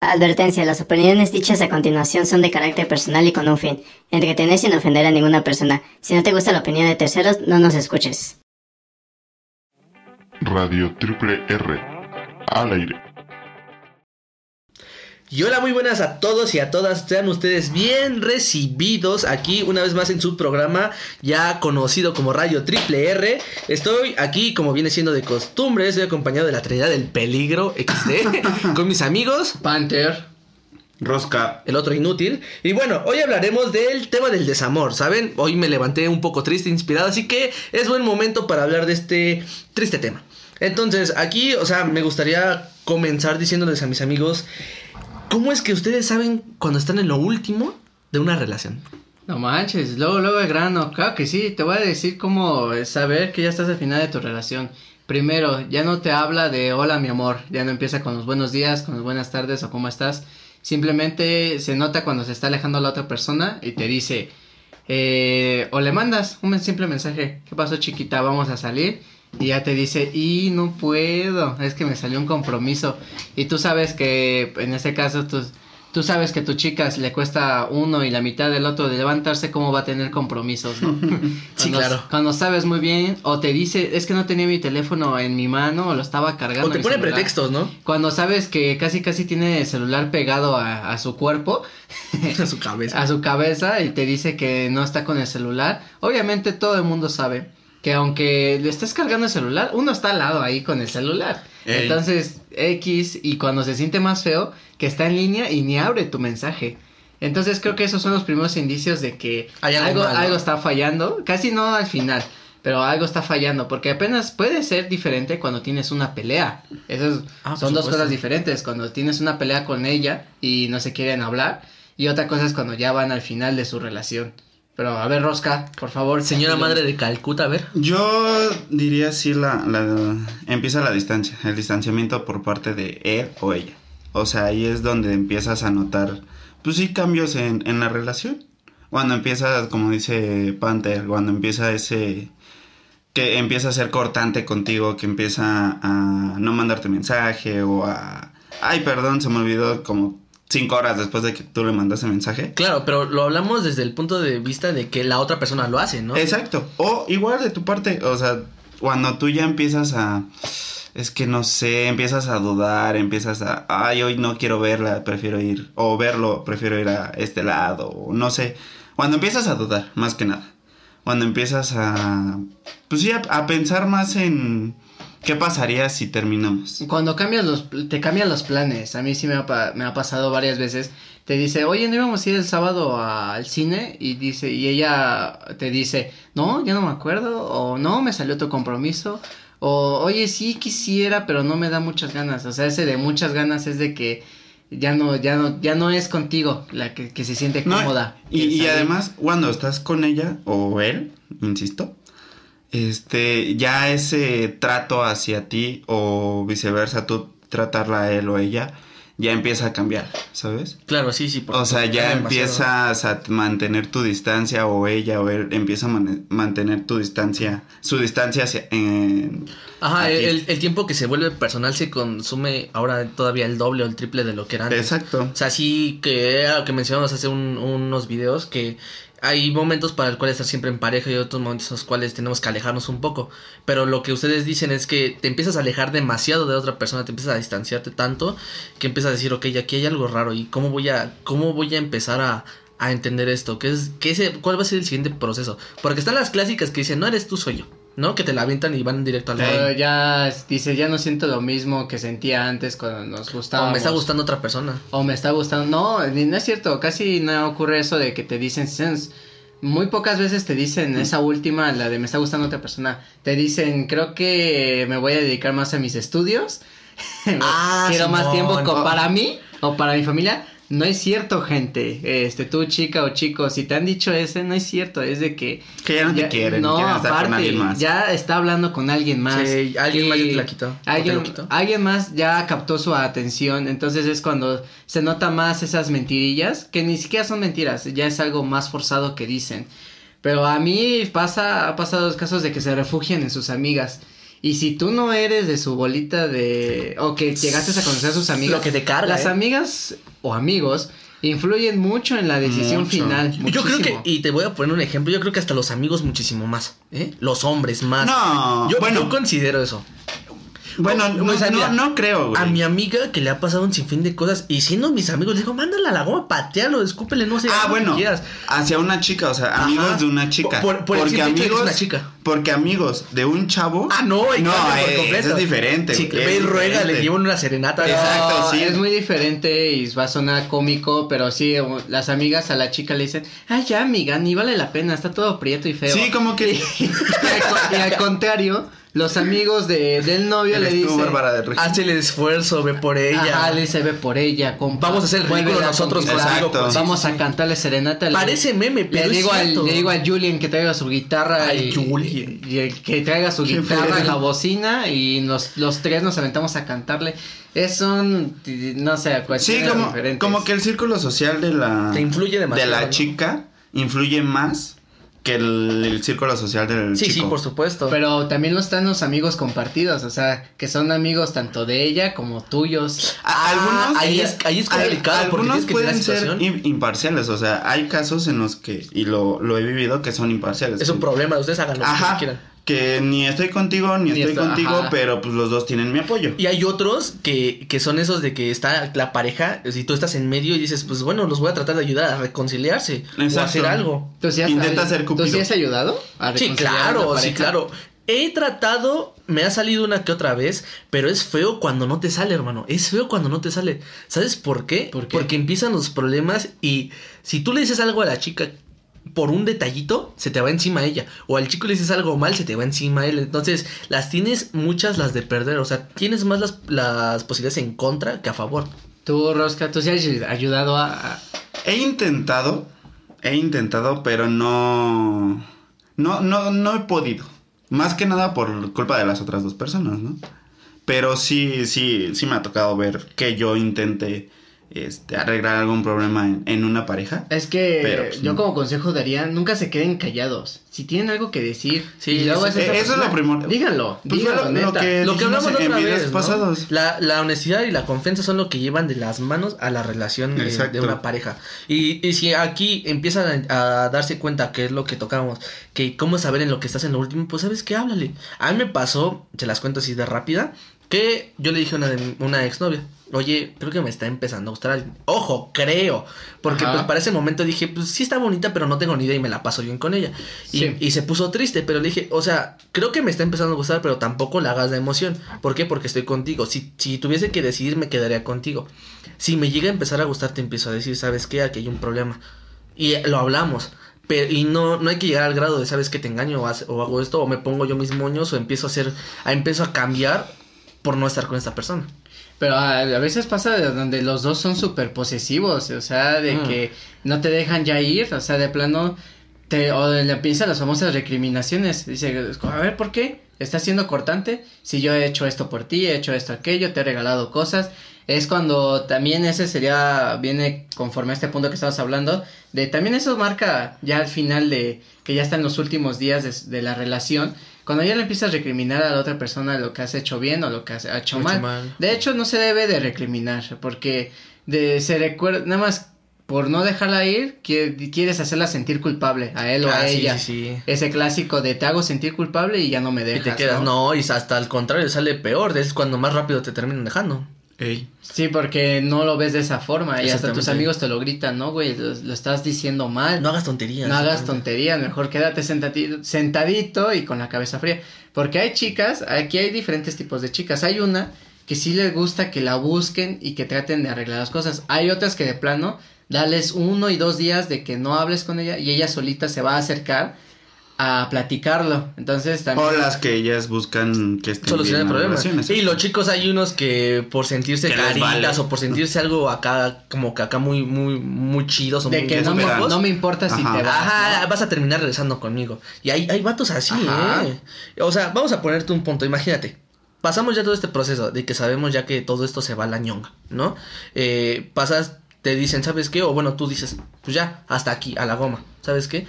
Advertencia, las opiniones dichas a continuación son de carácter personal y con un fin, entretener sin ofender a ninguna persona. Si no te gusta la opinión de terceros, no nos escuches. Radio Triple R. Al aire. Y hola, muy buenas a todos y a todas. Sean ustedes bien recibidos aquí una vez más en su programa ya conocido como Radio Triple R. Estoy aquí, como viene siendo de costumbre, estoy acompañado de la Trinidad del Peligro XD con mis amigos Panther. Rosca. el otro inútil. Y bueno, hoy hablaremos del tema del desamor, ¿saben? Hoy me levanté un poco triste, inspirado, así que es buen momento para hablar de este triste tema. Entonces, aquí, o sea, me gustaría comenzar diciéndoles a mis amigos, ¿cómo es que ustedes saben cuando están en lo último de una relación? No manches, luego, luego el grano. Claro que sí, te voy a decir cómo saber que ya estás al final de tu relación. Primero, ya no te habla de hola mi amor, ya no empieza con los buenos días, con las buenas tardes o cómo estás. Simplemente se nota cuando se está alejando a la otra persona y te dice, eh, o le mandas un simple mensaje, ¿qué pasó chiquita? Vamos a salir. Y ya te dice, y no puedo, es que me salió un compromiso. Y tú sabes que en ese caso tú, tú sabes que a tu chica le cuesta uno y la mitad del otro de levantarse, ¿cómo va a tener compromisos? ¿no? Sí, Cuando- claro. Cuando sabes muy bien, o te dice, es que no tenía mi teléfono en mi mano, o lo estaba cargando. O te pone celular". pretextos, ¿no? Cuando sabes que casi casi tiene el celular pegado a, a su cuerpo, A su cabeza. a su cabeza, y te dice que no está con el celular, obviamente todo el mundo sabe que aunque le estés cargando el celular, uno está al lado ahí con el celular. Ey. Entonces, X, y cuando se siente más feo, que está en línea y ni abre tu mensaje. Entonces creo que esos son los primeros indicios de que Hay algo algo, está fallando, casi no al final, pero algo está fallando, porque apenas puede ser diferente cuando tienes una pelea. Esas Ah, son dos cosas diferentes, cuando tienes una pelea con ella y no se quieren hablar, y otra cosa es cuando ya van al final de su relación. Pero a ver, Rosca, por favor. Señora madre de Calcuta, a ver. Yo diría sí la, la empieza la distancia, el distanciamiento por parte de él o ella. O sea, ahí es donde empiezas a notar, pues sí, cambios en, en la relación. Cuando empiezas, como dice Panther, cuando empieza ese que empieza a ser cortante contigo, que empieza a no mandarte mensaje o a ay, perdón, se me olvidó como cinco horas después de que tú le mandaste mensaje. Claro, pero lo hablamos desde el punto de vista de que la otra persona lo hace, ¿no? Exacto. O igual de tu parte, o sea, cuando tú ya empiezas a... Es que no sé, empiezas a dudar, empiezas a... Ay, hoy no quiero verla, prefiero ir... O verlo, prefiero ir a este lado, o no sé. Cuando empiezas a dudar, más que nada. Cuando empiezas a... Pues sí, a, a pensar más en... ¿Qué pasaría si terminamos? Cuando cambias los, te cambian los planes, a mí sí me ha, pa- me ha pasado varias veces. Te dice, oye, ¿no íbamos a ir el sábado al cine? Y dice, y ella te dice, no, ya no me acuerdo, o no, me salió tu compromiso, o oye, sí quisiera, pero no me da muchas ganas. O sea, ese de muchas ganas es de que ya no, ya no, ya no es contigo la que, que se siente No, cómoda. y, además, cuando estás con ella o él, insisto, este, ya ese trato hacia ti o viceversa, tú tratarla a él o ella, ya empieza a cambiar, ¿sabes? Claro, sí, sí. O sea, ya empiezas a mantener tu distancia o ella o él empieza a man- mantener tu distancia, su distancia hacia... en- Ajá, el, el tiempo que se vuelve personal se consume ahora todavía el doble o el triple de lo que era antes. Exacto. O sea, sí que era lo que mencionamos hace un- unos videos que hay momentos para el cual estar siempre en pareja y otros momentos en los cuales tenemos que alejarnos un poco. Pero lo que ustedes dicen es que te empiezas a alejar demasiado de otra persona, te empiezas a distanciarte tanto que empiezas a decir, ok, aquí hay algo raro y cómo voy a, cómo voy a empezar a, a entender esto, ¿Qué es, qué es cuál va a ser el siguiente proceso. Porque están las clásicas que dicen, no eres tú, soy yo, ¿no? Que te la avientan y van directo al Pero ya dice, ya no siento lo mismo que sentía antes cuando nos gustaba. O me está gustando otra persona. O me está gustando. No, no es cierto. Casi no ocurre eso de que te dicen. Muy pocas veces te dicen esa última, la de me está gustando otra persona. Te dicen, creo que me voy a dedicar más a mis estudios. Ah, Quiero más tiempo Oh. para mí o para mi familia. No es cierto, gente. Este, tú, chica o chico, si te han dicho ese, no es cierto. Es de que. Que ya no te quieren, no, quieren estar con aparte, alguien más. ya está hablando con alguien más. Sí, alguien más ya te la Alguien, quitó. alguien más ya captó su atención. Entonces es cuando se nota más esas mentirillas, que ni siquiera son mentiras, ya es algo más forzado que dicen. Pero a mí pasa, ha pasado los casos de que se refugian en sus amigas. Y si tú no eres de su bolita de... o que llegaste a conocer a sus amigas... Lo que te carga, Las ¿eh? amigas o amigos influyen mucho en la decisión Mucho. final. Yo creo que, y te voy a poner un ejemplo, yo creo que hasta los amigos muchísimo más, ¿eh? Los hombres más. No, yo, bueno. yo considero eso. Bueno, O- no, o sea, no- mira, no creo, güey. A mi amiga que le ha pasado un sinfín de cosas y siendo mis amigos, le digo, mándala a la goma, patealo, escúpele, no sé. Ah, bueno, quieras. hacia una chica, o sea, Ajá. amigos de una chica. Por- por el porque amigos, una chica. porque amigos de un chavo. Ah, no, no, eh, eso es diferente. Sí, ve ruega, le llevan una serenata. Exacto, sí. Es muy diferente y va a sonar cómico, pero sí, las amigas a la chica le dicen, ay ya amiga, ni vale la pena, está todo prieto y feo. Sí, como que. y al contrario, los amigos de, del novio le dicen. Hace el esfuerzo, ve por ella. ajá, le dice, ve por ella, compa, Vamos a hacer el ridículo nosotros contigo, pues, Vamos sí, a sí. cantarle serenata. le- Parece meme, Le pero es digo, al, le digo a Julian que traiga su guitarra Ay, y, Julian. y el que traiga su Qué guitarra, feo. la bocina y los, los tres nos aventamos a cantarle. Es un, no sé, Sí, como, diferentes. como que el círculo social de la. Te influye demasiado, De la ¿no? chica influye más que el, el círculo social del Sí, sí, chico. por supuesto. Pero también lo están los amigos compartidos, o sea, que son amigos tanto de ella como tuyos. A- algunos, Ah, ahí es- ahí es complicado, porque algunos que pueden ser imparciales, o sea, hay casos en los que, y lo, lo he vivido, que son imparciales. es un problema, ustedes hagan lo que Ajá, quieran. Que ni estoy contigo ni, Ni estoy esto- contigo, ajá. pero pues los dos tienen mi apoyo. Y hay otros que, que son esos de que está la pareja, si tú estás en medio y dices, pues bueno, los voy a tratar de ayudar a reconciliarse o Exacto. hacer algo. ¿Tú sí has, Intenta ser ¿Tú Cupido. sí has ayudado? a Sí, a la claro, sí, claro. He tratado, me ha salido una que otra vez, pero es feo cuando no te sale, hermano. Es feo cuando no te sale. ¿Sabes por qué? ¿Por qué? Porque empiezan los problemas y si tú le dices algo a la chica por un detallito, se te va encima a ella. O al chico le dices algo mal, se te va encima a él. Entonces, las tienes muchas las de perder. O sea, tienes más las, las posibilidades en contra que a favor. Tú, Rosca, tú sí has ayudado a... a- He intentado, he intentado, pero no, no, no, no he podido. Más que nada por culpa de las otras dos personas, ¿no? Pero sí, sí, sí me ha tocado ver que yo intente este, arreglar algún problema en, en una pareja. Es que Pero, pues, yo no. como consejo daría, nunca se queden callados. Si tienen algo que decir, Sí, luego eso- es lo primordial. Díganlo, Pues díganlo, lo, que, Lo que hablamos en otra videos vez, ¿no? pasados. La, la honestidad y la confianza son lo que llevan de las manos a la relación de, una pareja. Y, y si aquí empiezan a, a darse cuenta que es lo que tocamos, que cómo saber en lo que estás en lo último, pues sabes que háblale. A mí me pasó, se las cuento así de rápida, que yo le dije a una, de- una exnovia, oye, creo que me está empezando a gustar alguien. Ojo, creo. Porque Ajá. pues para ese momento dije, pues sí está bonita, pero no tengo ni idea y me la paso bien con ella. Y, Sí. y se puso triste, pero le dije, o sea, creo que me está empezando a gustar, pero tampoco la hagas de emoción. ¿Por qué? Porque estoy contigo. Si, si tuviese que decidir, me quedaría contigo. Si me llega a empezar a gustar, te empiezo a decir, ¿sabes qué? Aquí hay un problema. Y eh, lo hablamos. Pero, y no, no hay que llegar al grado de, ¿sabes qué? Te engaño o, o hago esto, o me pongo yo mis moños, o empiezo a hacer, a, empiezo a cambiar por no estar con esta persona. Pero a, a veces pasa de donde los dos son súper posesivos, o sea, de Mm. que no te dejan ya ir, o sea, de plano, te, o le empiezan las famosas recriminaciones. Dice, a ver, ¿por qué? ¿Estás siendo cortante? Si yo he hecho esto por ti, he hecho esto, aquello, te he regalado cosas. Es cuando también ese sería, viene conforme a este punto que estamos hablando, de también eso marca ya al final de que ya está en los últimos días de, de la relación, cuando ya le empiezas a recriminar a la otra persona lo que has hecho bien o lo que has hecho Hecho mal. De hecho, no se debe de recriminar, porque de, se recuerda, nada más por no dejarla ir, qui- quieres hacerla sentir culpable a él o Ah, a sí, ella. sí, sí. Ese clásico de te hago sentir culpable y ya no me Y dejas. te quedas, ¿no? no, y hasta al contrario, sale peor, es cuando más rápido te terminan dejando. Ey. Sí, porque no lo ves de esa forma y hasta tus amigos te lo gritan, ¿no, güey? Lo, lo estás diciendo mal. No hagas tonterías. No hagas tonterías, mejor quédate sentadito, sentadito y con la cabeza fría. Porque hay chicas, aquí hay diferentes tipos de chicas. Hay una que sí les gusta que la busquen y que traten de arreglar las cosas. Hay otras que de plano, dales uno y dos días de que no hables con ella y ella solita se va a acercar a platicarlo. Entonces también... O las que ellas buscan que estén Solucionar el bien las problema. relaciones. Y los chicos hay unos que por sentirse caritas vale. o por sentirse algo acá, como que acá muy, muy, muy chidos o de muy que no me, no me importa si Ajá. te vas. Ajá, ¿no? vas a terminar regresando conmigo. Y hay, hay vatos así, Ajá. ¿eh? O sea, vamos a ponerte un punto. Imagínate. Pasamos ya todo este proceso de que sabemos ya que todo esto se va a la ñonga, ¿no? Eh, pasas, te dicen, ¿sabes qué? O bueno, tú dices, pues ya, hasta aquí, a la goma. ¿Sabes qué?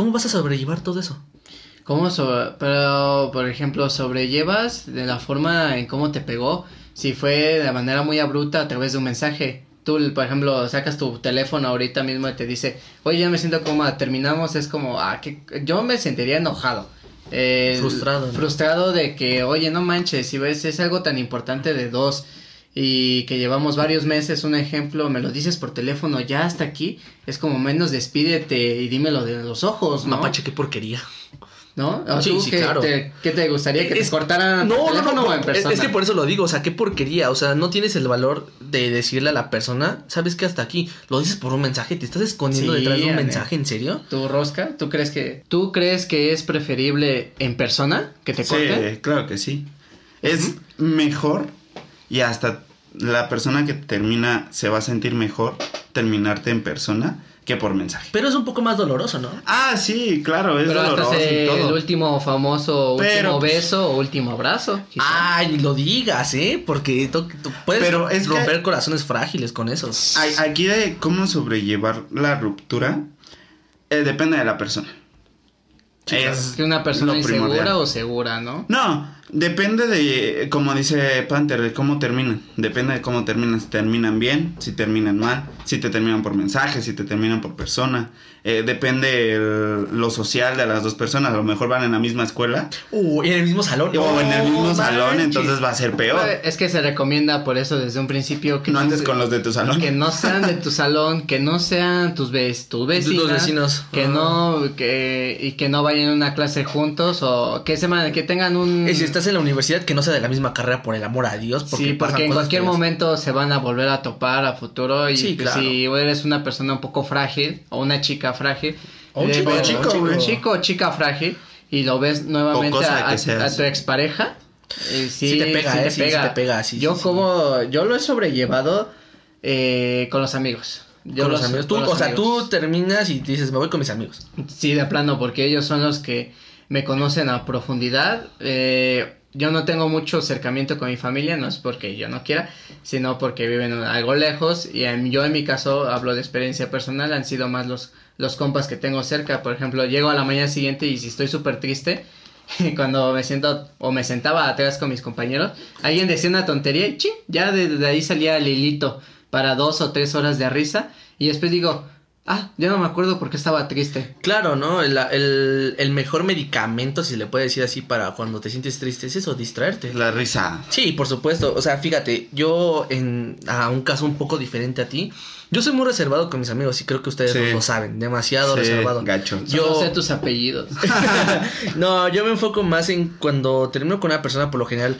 ¿Cómo vas a sobrellevar todo eso? ¿Cómo so- pero, por ejemplo, sobrellevas de la forma en cómo te pegó? Si fue de manera muy abrupta a través de un mensaje. Tú, por ejemplo, sacas tu teléfono ahorita mismo y te dice, oye, ya me siento cómoda, terminamos, es como, ah, que yo me sentiría enojado. Eh, Frustrado, ¿no? Frustrado de que, oye, no manches, si ves, es algo tan importante de dos y que llevamos varios meses, un ejemplo, me lo dices por teléfono ya hasta aquí, es como menos despídete y dímelo de los ojos, ¿no? Mapache, qué porquería. ¿No? ¿O Sí, tú sí, qué, claro. te, qué te gustaría? ¿Que Es- te cortaran No, por no, teléfono no, o en es- persona? Es que por eso lo digo, o sea, qué porquería, o sea, no tienes el valor de decirle a la persona, sabes que hasta aquí, lo dices por un mensaje, te estás escondiendo Sí, detrás de un ane. mensaje, ¿en serio? ¿Tu rosca? ¿Tú crees que tú crees que es preferible en persona que te corten? Sí, claro que sí. Es mejor y hasta la persona que termina se va a sentir mejor terminarte en persona que por mensaje. Pero es un poco más doloroso, ¿no? Ah, sí, claro, es Pero doloroso ese- y todo. el último famoso Pero, último pues, beso o último abrazo. quizá. Ay, lo digas, ¿eh? Porque tú, tú puedes Pero es que- romper corazones frágiles con esos. Ay, Aquí de cómo sobrellevar la ruptura eh, depende de la persona. Es que una persona insegura primordial. o segura, ¿no? No, depende de, como dice Panther, de cómo terminan. Depende de cómo terminan. Si terminan bien, si terminan mal, si te terminan por mensaje, si te terminan por persona. Eh, depende el- lo social de las dos personas. A lo mejor van en la misma escuela Uh, en el mismo salón. o en el mismo No salón, manches. entonces va a ser peor. Es que se recomienda por eso desde un principio que No andes se- con los de tu salón. que no sean de tu salón, que no sean tus ves, tus vecinos, vecinos. que Ajá. no que y que no vayan a una clase juntos o que se que tengan un Y si estás en la universidad, que no sea de la misma carrera, por el amor a Dios. Porque sí, porque en cualquier feas. momento se van a volver a topar a futuro y Sí, pues, claro. si eres una persona un poco frágil o una chica frágil O un eh, chico, ves- chico, un güey. chico o chica frágil y lo ves nuevamente a, tu expareja eh, sí, Sí te pega, eh, sí, sí te pega, sí, yo sí, sí. como yo lo he sobrellevado eh, con los amigos yo Con los los- amigos. Tú, con los o sea, amigos. tú terminas y dices, me voy con mis amigos. Sí, de plano, porque ellos son los que me conocen a profundidad. Eh, yo no tengo mucho acercamiento con mi familia, no es porque yo no quiera, sino porque viven algo lejos. Y en- yo en mi caso hablo de experiencia personal, han sido más los, los compas que tengo cerca. Por ejemplo, llego a la mañana siguiente y si estoy súper triste, cuando me siento o me sentaba atrás con mis compañeros, alguien decía una tontería y ya de ahí salía el hilito para dos o tres horas de risa. Y después digo, ah, ya no me acuerdo por qué estaba triste. Claro, ¿no? El, el, el mejor medicamento, si le puede decir así, para cuando te sientes triste es eso, distraerte. La risa. Sí, por supuesto. O sea, fíjate, yo en a un caso un poco diferente a ti, yo soy muy reservado con mis amigos y creo que ustedes Sí. lo saben, demasiado Sí, reservado. gacho. Yo Yo- sé tus apellidos. no, yo me enfoco más en cuando termino con una persona, por lo general.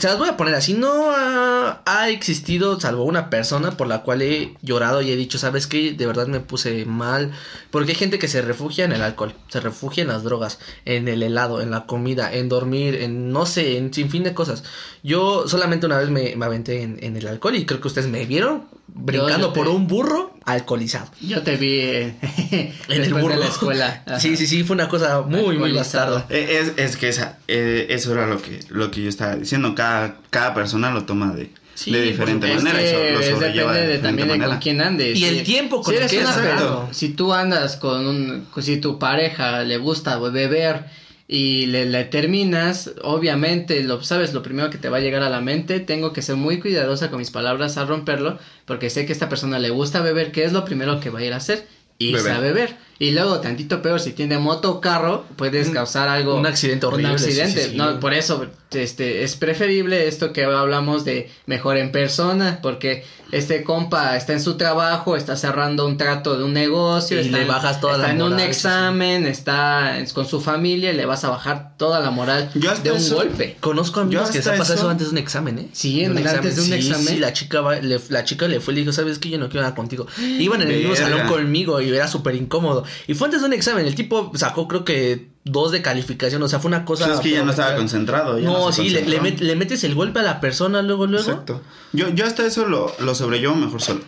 Se las voy a poner así. No ha, existido, salvo una persona por la cual he llorado y he dicho, ¿sabes qué? De verdad me puse mal. Porque hay gente que se refugia en el alcohol, se refugia en las drogas, en el helado, en la comida, en dormir, en no sé, en sin fin de cosas. Yo solamente una vez me, me aventé en, en el alcohol y creo que ustedes me vieron brincando yo por un burro alcoholizado. Yo te vi eh, En el burro. de la escuela. Ajá. Sí, sí, sí, fue una cosa muy, muy bastarda. Eh, Es, es que esa, eh, eso era lo que, lo que yo estaba diciendo. Cada, cada persona lo toma de, Sí, de diferente manera. y so- que lo depende de, también de con quién andes. Y el tiempo con si eres que una. Si tú andas con un... Si tu pareja le gusta beber y le, le terminas, obviamente, lo sabes, lo primero que te va a llegar a la mente, tengo que ser muy cuidadosa con mis palabras al romperlo, porque sé que a esta persona le gusta beber, ¿qué es lo primero que va a ir a hacer? Irse Beber. a beber. Y luego, tantito peor, si tiene moto o carro, puedes Un- causar algo. un accidente horrible, Un accidente. sí, sí. No, por eso, este, es preferible esto que hablamos de mejor en persona, porque este compa está en su trabajo, está cerrando un trato de un negocio, Y está le en- bajas toda está la en un sí, examen, está con su familia y le vas a bajar toda la moral Yo hasta de un eso- golpe. Conozco amigos Yo que se pasado eso- antes de un examen, ¿eh? Sí, en- antes de un sí, examen. Sí, la chica, va- le, la chica le fue y le dijo, ¿sabes qué? Yo no quiero nada contigo. Iban en el mismo salón conmigo y era súper incómodo. Y fue antes de un examen. El tipo sacó creo que dos de calificación. O sea, fue una cosa... Pues es que ya no estaba concentrado. ya No, sí, le, le met- le metes el golpe a la persona luego, luego. Exacto. Yo, yo hasta eso lo, lo sobrellevo mejor solo.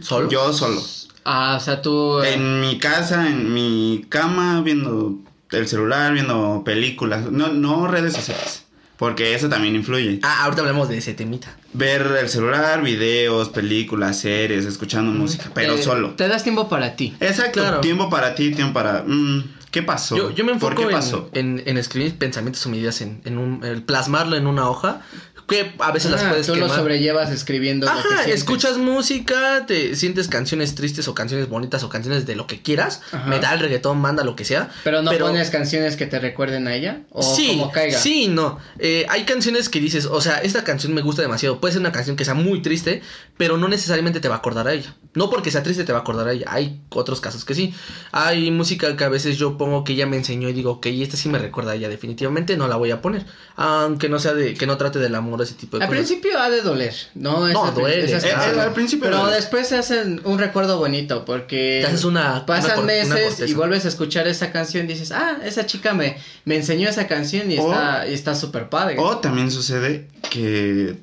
Solo. Yo solo. Ah, o sea, tú... En mi casa, en mi cama, viendo el celular, viendo películas. No, no redes sociales. Porque eso también influye. Ah, ahorita hablamos de ese temita. Ver el celular, videos, películas, series, escuchando música, pero eh, solo. Te das tiempo para ti. Exacto. Claro. Tiempo para ti, tiempo para... mm, ¿Qué pasó? Yo, yo me ¿Por enfoco qué en, pasó? en, en escribir pensamientos o medidas, en, en un, el plasmarlo en una hoja, que a veces las Ah, puedes tú lo sobrellevas escribiendo lo que Ajá, escuchas música, te sientes canciones tristes o canciones bonitas o canciones de lo que quieras, Ajá. metal, reggaetón, manda, lo que sea. Pero no pones canciones que te recuerden a ella o sí, como caiga. sí, no. Eh, hay canciones que dices, o sea, esta canción me gusta demasiado. Puede ser una canción que sea muy triste, pero no necesariamente te va a acordar a ella. No porque sea triste te va a acordar a ella. Hay otros casos que sí. Hay música que a veces yo pongo que ella me enseñó y digo, ok, esta sí me recuerda a ella. Definitivamente no la voy a poner. Aunque no sea de, que no trate del amor, ese tipo de Al cosas. principio ha de doler, ¿no? No, duele. esas Eh, al principio Pero duele. después se hacen un recuerdo bonito porque Te haces una- pasan una cor- una meses y vuelves a escuchar esa canción y dices, ah, esa chica me, me enseñó esa canción y O- está y está súper padre. O también sucede que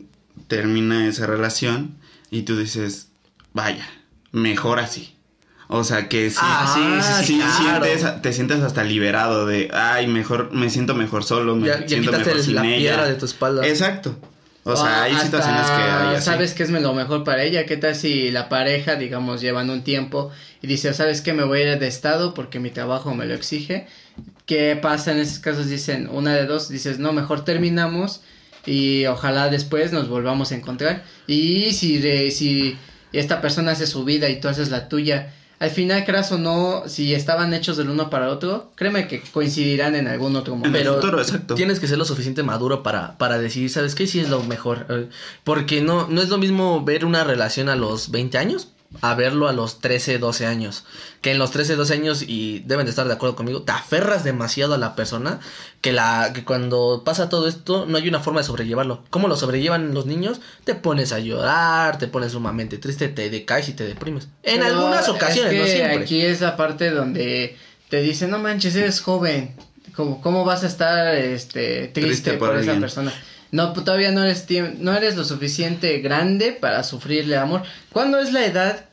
termina esa relación y tú dices, vaya, mejor así. O sea que sí, Ah, sí, sí, sí, claro. sientes- te sientes hasta liberado de, ay, mejor, me siento mejor solo, me Ya, ya siento quitaste mejor sin la ella. piedra de tu espalda. Exacto. O sea, O hay situaciones que hay así. sabes que es lo mejor para ella. ¿Qué tal si la pareja, digamos, llevan un tiempo y dice, sabes que me voy a ir de estado porque mi trabajo me lo exige? ¿Qué pasa en esos casos? Dicen, una de dos, dices, no, mejor terminamos y ojalá después nos volvamos a encontrar. Y si, re- si esta persona hace su vida y tú haces la tuya, al final, creas o no, si estaban hechos del uno para el otro, créeme que coincidirán en algún otro En el momento. Pero futuro, exacto. tienes que ser lo suficiente maduro para, para decidir, ¿sabes qué? Sí es lo mejor. Eh, Porque no, no es lo mismo ver una relación a los 20 años a verlo a los 13, 12 años. Que en los 13, 12 años, y deben de estar de acuerdo conmigo, te aferras demasiado a la persona que, la, que cuando pasa todo esto no hay una forma de sobrellevarlo. ¿Cómo lo sobrellevan los niños? Te pones a llorar, te pones sumamente triste, te decaes y te deprimes. En Pero algunas ocasiones, es no que siempre. Aquí es la parte donde te dicen, no manches, eres joven. ¿Cómo, cómo vas a estar este, triste, Triste por por, esa persona? No, pues, todavía no eres, no eres lo suficiente grande para sufrirle amor. ¿Cuándo es la edad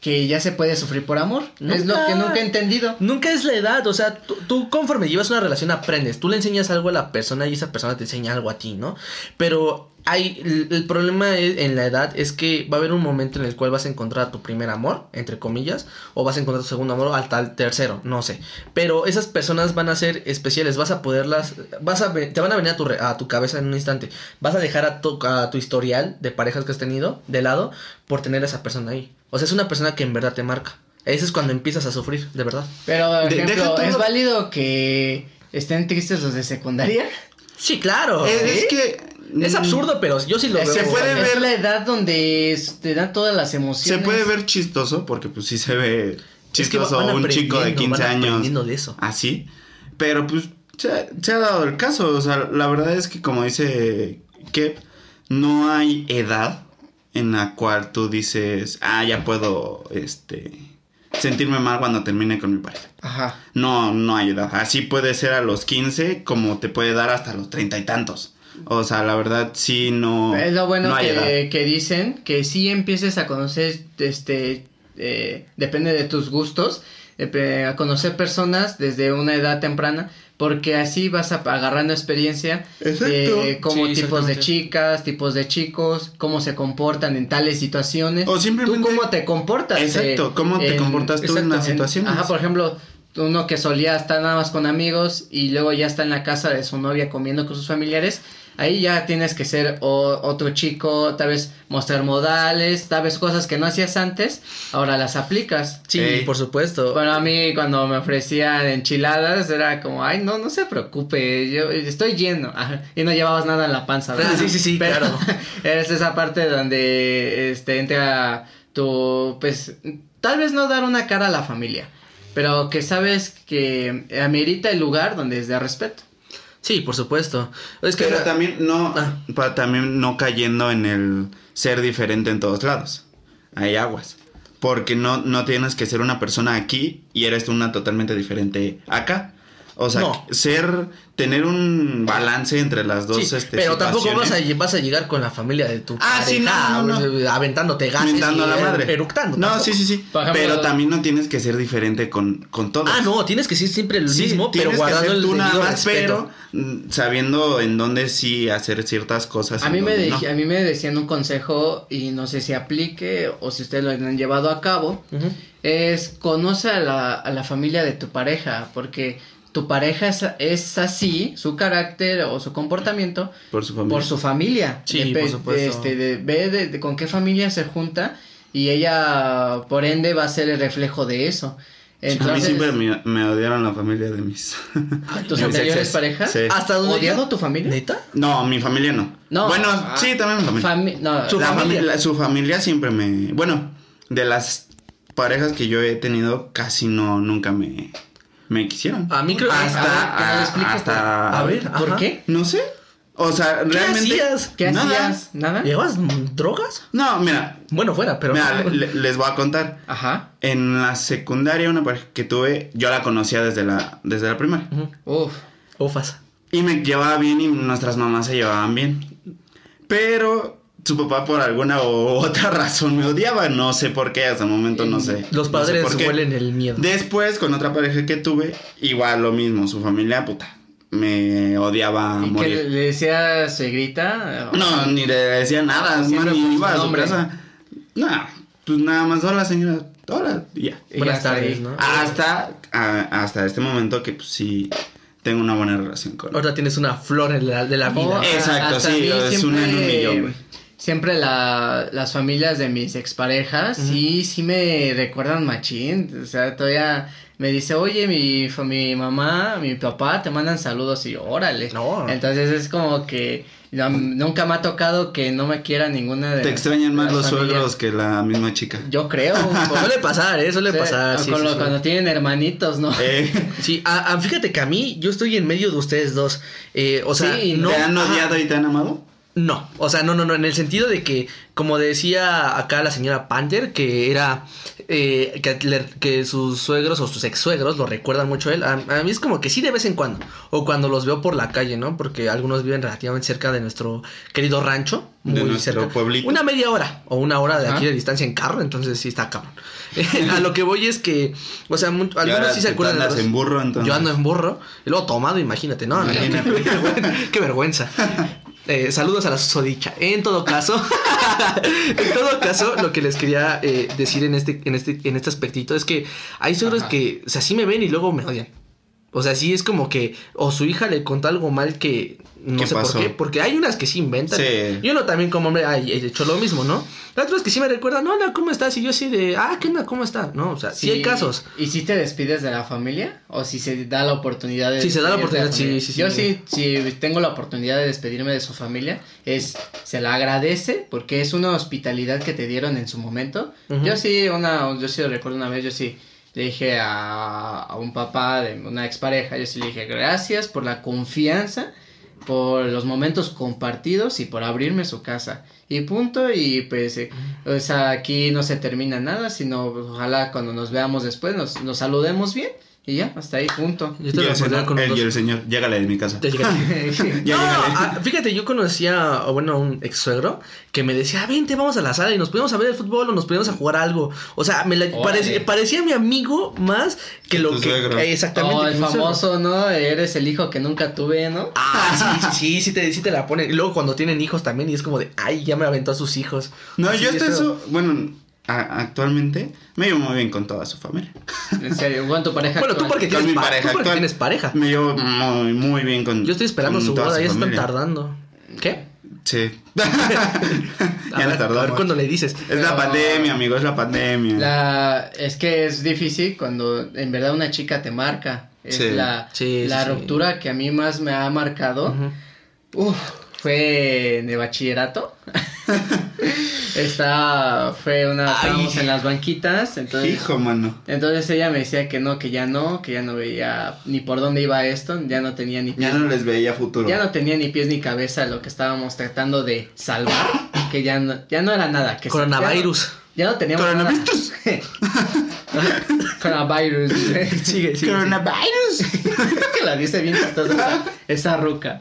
que ya se puede sufrir por amor? Es lo que nunca he entendido. Nunca es la edad, o sea, tú, tú conforme llevas una relación aprendes, tú le enseñas algo a la persona y esa persona te enseña algo a ti, ¿no? Pero hay, el, el problema es- en la edad es que va a haber un momento en el cual vas a encontrar a tu primer amor, entre comillas, o vas a encontrar tu segundo amor al tal tercero, no sé. Pero esas personas van a ser especiales, vas a poderlas, vas a, te van a venir a tu, re- a tu cabeza en un instante, vas a dejar a tu, a tu historial de parejas que has tenido de lado por tener a esa persona ahí. O sea, es una persona que en verdad te marca. Ese es cuando empiezas a sufrir, de verdad. Pero, por ejemplo, ¿es válido que estén tristes los de secundaria? Sí, claro. Es, que... Es mm, absurdo, pero yo sí lo Es, veo. Se puede es ver- la edad donde es- te dan todas las Se emociones. puede ver chistoso, porque pues sí se ve Es que chistoso van un chico de aprendiendo, 15 van años de eso. así, pero pues se, ha- se ha dado el caso, o sea, la verdad es que como dice Kev, no hay edad en la cual tú dices, ah, ya puedo, este, sentirme mal cuando termine con mi pareja. Ajá. No, no hay edad. Así puede ser a los 15 como te puede dar hasta los treinta y tantos. O sea, la verdad sí no. Es lo bueno no que, que dicen que si empieces a conocer, este, eh, depende de tus gustos, eh, a conocer personas desde una edad temprana, porque así vas a, agarrando experiencia Exacto. de cómo Sí, tipos de chicas, tipos de chicos, cómo se comportan en tales situaciones. O simplemente- Tú cómo te comportas. Exacto, eh, cómo te en- comportas tú en las en- situaciones. Ajá, por ejemplo, uno que solía estar nada más con amigos y luego ya está en la casa de su novia comiendo con sus familiares, ahí ya tienes que ser o- otro chico, tal vez mostrar modales, tal vez cosas que no hacías antes, ahora las aplicas. Sí, Ey. por supuesto. Bueno, a mí cuando me ofrecían enchiladas era como, ay, no, no se preocupe, yo estoy lleno. Ajá, y no llevabas nada en la panza. ¿verdad? Sí, sí, sí, Pero claro. es esa parte donde este, entra tu, pues, tal vez no dar una cara a la familia, pero que sabes que amerita el lugar donde es de respeto. Sí, por supuesto. Es que Pero también no, Ah. pa- también no cayendo en el ser diferente en todos lados. Hay aguas. Porque no, no tienes que ser una persona aquí y eres una totalmente diferente acá. O sea, No. ser, tener un balance entre las dos Sí, este, pero tampoco vas a, situaciones. vas a llegar con la familia de tu Ah, sí, pareja, no, no, no. aventándote gases Mentando a y la madre. eructando. No, tampoco. sí, sí, sí. Ejemplo, pero también no tienes que ser diferente con, con todos. Ah, no, tienes que ser siempre el Sí, mismo, pero guardando el debido más, respeto. pero mm, sabiendo en dónde sí hacer ciertas cosas. A mí, me a mí me decían un consejo y no sé si aplique o si ustedes lo han llevado a cabo. Es conoce a la, a la familia de tu pareja porque tu pareja es, es así, su carácter o su comportamiento Por su familia. por su familia. Sí, por supuesto. Este, de- ve de, de con qué familia se junta y ella por ende va a ser el reflejo de eso. a mí Entonces, siempre me, me odiaron la familia de mis. ¿tus anteriores parejas? Sí. ¿Hasta dónde ¿Odiado tu familia? ¿Neta? No, mi familia no. No. Bueno, ah, sí, también mi familia. fami- no, Su La familia. familia- su familia siempre me. Bueno, de las parejas que yo he tenido, casi no, nunca me, me quisieron. A mí creo hasta, a ver, que lo explique hasta, A ver, ¿Por ajá. qué? no sé. O sea, ¿Qué realmente. hacías? ¿Qué Nada. hacías? ¿Nada? ¿Llevas drogas? No, mira, Bueno, fuera, pero. mira, le- les voy a contar. Ajá. En la secundaria, una pareja que tuve, yo la conocía desde la, desde la primaria. Uf. Ufas. Y me llevaba bien y nuestras mamás se llevaban bien. Pero su papá por alguna u otra razón me odiaba. No sé por qué, hasta el momento no sé. Los no sé padres qué. huelen el miedo. Después, con otra pareja que tuve, igual lo mismo. Su familia, puta, me odiaba a ¿Y que le, morir. le decía suegrita? No, ni le decía nada. Es Siempre más, ni iba a su casa. No, pues nada más, hola señora. Hola, ya. Y Buenas hasta tardes. ¿no? Hasta, a- hasta este momento que pues sí tengo una buena relación con él. Ahora tienes una flor en la- de la vida. Oh, Exacto, hasta sí, mí es una en un siempre- millón, güey. Siempre la, las familias de mis exparejas, sí, sí me recuerdan machín. O sea, todavía me dice, oye, mi, mi mamá, mi papá te mandan saludos y órale. No. Entonces es como que no, nunca me ha tocado que no me quiera ninguna de Te extrañan más los familias. suegros que la misma chica. Yo creo. Suele pasar, ¿eh? Suele pasar. sí, con sí, lo- sí. Cuando tienen hermanitos, ¿no? Eh, Sí, ah, ah, fíjate que a mí, yo estoy en medio de ustedes dos. Eh, o sea, no. ¿Te han odiado y te han amado? No, o sea, no, no, no, en el sentido de que, como decía acá la señora Panther, que era eh, que, que sus suegros o sus ex suegros lo recuerdan mucho a él, a, a mí es como que sí de vez en cuando, o cuando los veo por la calle, ¿no? Porque algunos viven relativamente cerca de nuestro querido rancho, De muy nuestro cerca. pueblito. Una media hora o una hora de aquí de distancia en carro, entonces sí está cabrón. a lo que voy es que, o sea, mu- Y algunos sí se acuerdan de los- en burro, entonces. yo ando en burro. Y luego tomado, imagínate, ¿no? Imagínate. Qué vergüenza. Eh, saludos a la susodicha. En todo caso, en todo caso, lo que les quería eh, decir en este, en este, en este aspectito es que hay suegros que, o sea, sí me ven y luego me odian. O sea, sí es como que, o su hija le contó algo mal que no ¿Qué sé pasó? por qué, porque hay unas que sí inventan. Sí. Y uno también como hombre ha hecho lo mismo, ¿no? Las otras que sí me recuerdan, hola, ¿cómo estás? Y yo así de, ah, ¿qué onda? ¿Cómo está? No, o sea, sí, hay casos. ¿Y si te despides de la familia? ¿O si se da la oportunidad de Si se da la oportunidad, sí, sí, sí. Yo sí, si tengo la oportunidad de despedirme de su familia, es, se la agradece porque es una hospitalidad que te dieron en su momento. Yo sí, una, yo sí recuerdo una vez, yo sí le dije a, a un papá de una expareja, yo sí le dije gracias por la confianza, por los momentos compartidos y por abrirme su casa. Y punto, y pues, eh, o sea, aquí no se termina nada, sino ojalá cuando nos veamos después nos, nos saludemos bien y ya, hasta ahí, punto. Yo Y estoy de el, señor, con él y el señor, llégale de mi casa. Te Ya no, llégale. ah, fíjate, yo conocía, bueno, a un ex suegro que me decía, "Ah, vente, vamos a la sala y nos podemos a ver el fútbol o nos podemos a jugar algo. O sea, me la- parecía, parecía mi amigo más que Que lo que. suegro. exactamente. Oh, el suegro. famoso, ¿no? Eres el hijo que nunca tuve, ¿no? Ah, sí, sí, sí, sí te, sí te la ponen. Y luego cuando tienen hijos también, y es como de, ay, ya me aventó a sus hijos. No, Así yo hasta eso, bueno, a- actualmente me llevo muy bien con toda su familia. En serio, ¿con tu pareja Bueno, tú porque Con tienes, mi pa- pareja tú porque actual. tienes pareja. Me llevo muy, muy bien con Yo estoy esperando su boda, ya están tardando. ¿Qué? Sí. A ya ver, nos tardamos. a ver cuándo le dices. Es la pandemia, amigo, es la pandemia. La, es que es difícil cuando en verdad una chica te marca. Es Sí. la, Sí, la sí, ruptura que a mí más me ha marcado. Uf, fue de bachillerato. Está, fue una, Ay. estábamos en las banquitas, entonces, Hijo, mano. entonces ella me decía que no, que ya no, que ya no veía ni por dónde iba esto, ya no tenía ni Ya pies, no les veía futuro. ya no tenía ni pies ni cabeza lo que estábamos tratando de salvar. que ya no, ya no era nada. Que Coronavirus. Ya no, ya no teníamos. Coronavirus. Coronavirus. Sigue, sigue. Coronavirus. que la dice bien chistosa esa, esa ruca.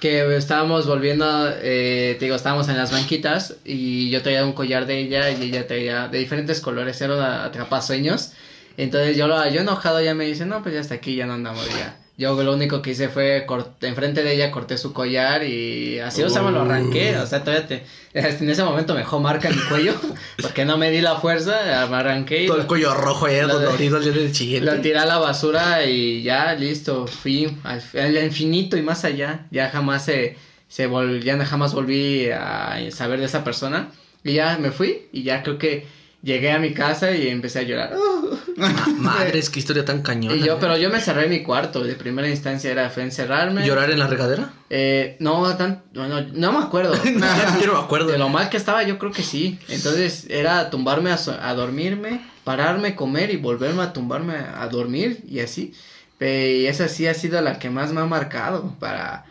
Que estábamos volviendo, eh, te digo, estábamos en las banquitas y yo traía un collar de ella y ella traía de diferentes colores, era atrapasueños. Entonces yo, lo, yo enojado ya me dice, no, pues ya hasta aquí, ya no andamos ya. Yo lo único que hice fue, cort- enfrente de ella corté su collar y así, o sea, me lo arranqué. O sea, todavía te, en ese momento me dejó marca en mi cuello porque no me di la fuerza, me arranqué y Todo el lo- cuello rojo de- dolorido el del lo tiré a la basura y ya, listo, fui al, al infinito y más allá. Ya jamás se, se vol- ya jamás volví a saber de esa persona. Y ya me fui y ya creo que llegué a mi casa y empecé a llorar. Ma- Madres, qué historia tan cañona. Y yo, pero yo me cerré en mi cuarto. De primera instancia era fue encerrarme. ¿Llorar en la regadera? Eh, no, tan, bueno, no me acuerdo. yo no me acuerdo. De lo mal que estaba, yo creo que sí. Entonces era tumbarme a, so- a dormirme, pararme, comer y volverme a tumbarme a, dormir y así. Y esa sí ha sido la que más me ha marcado para,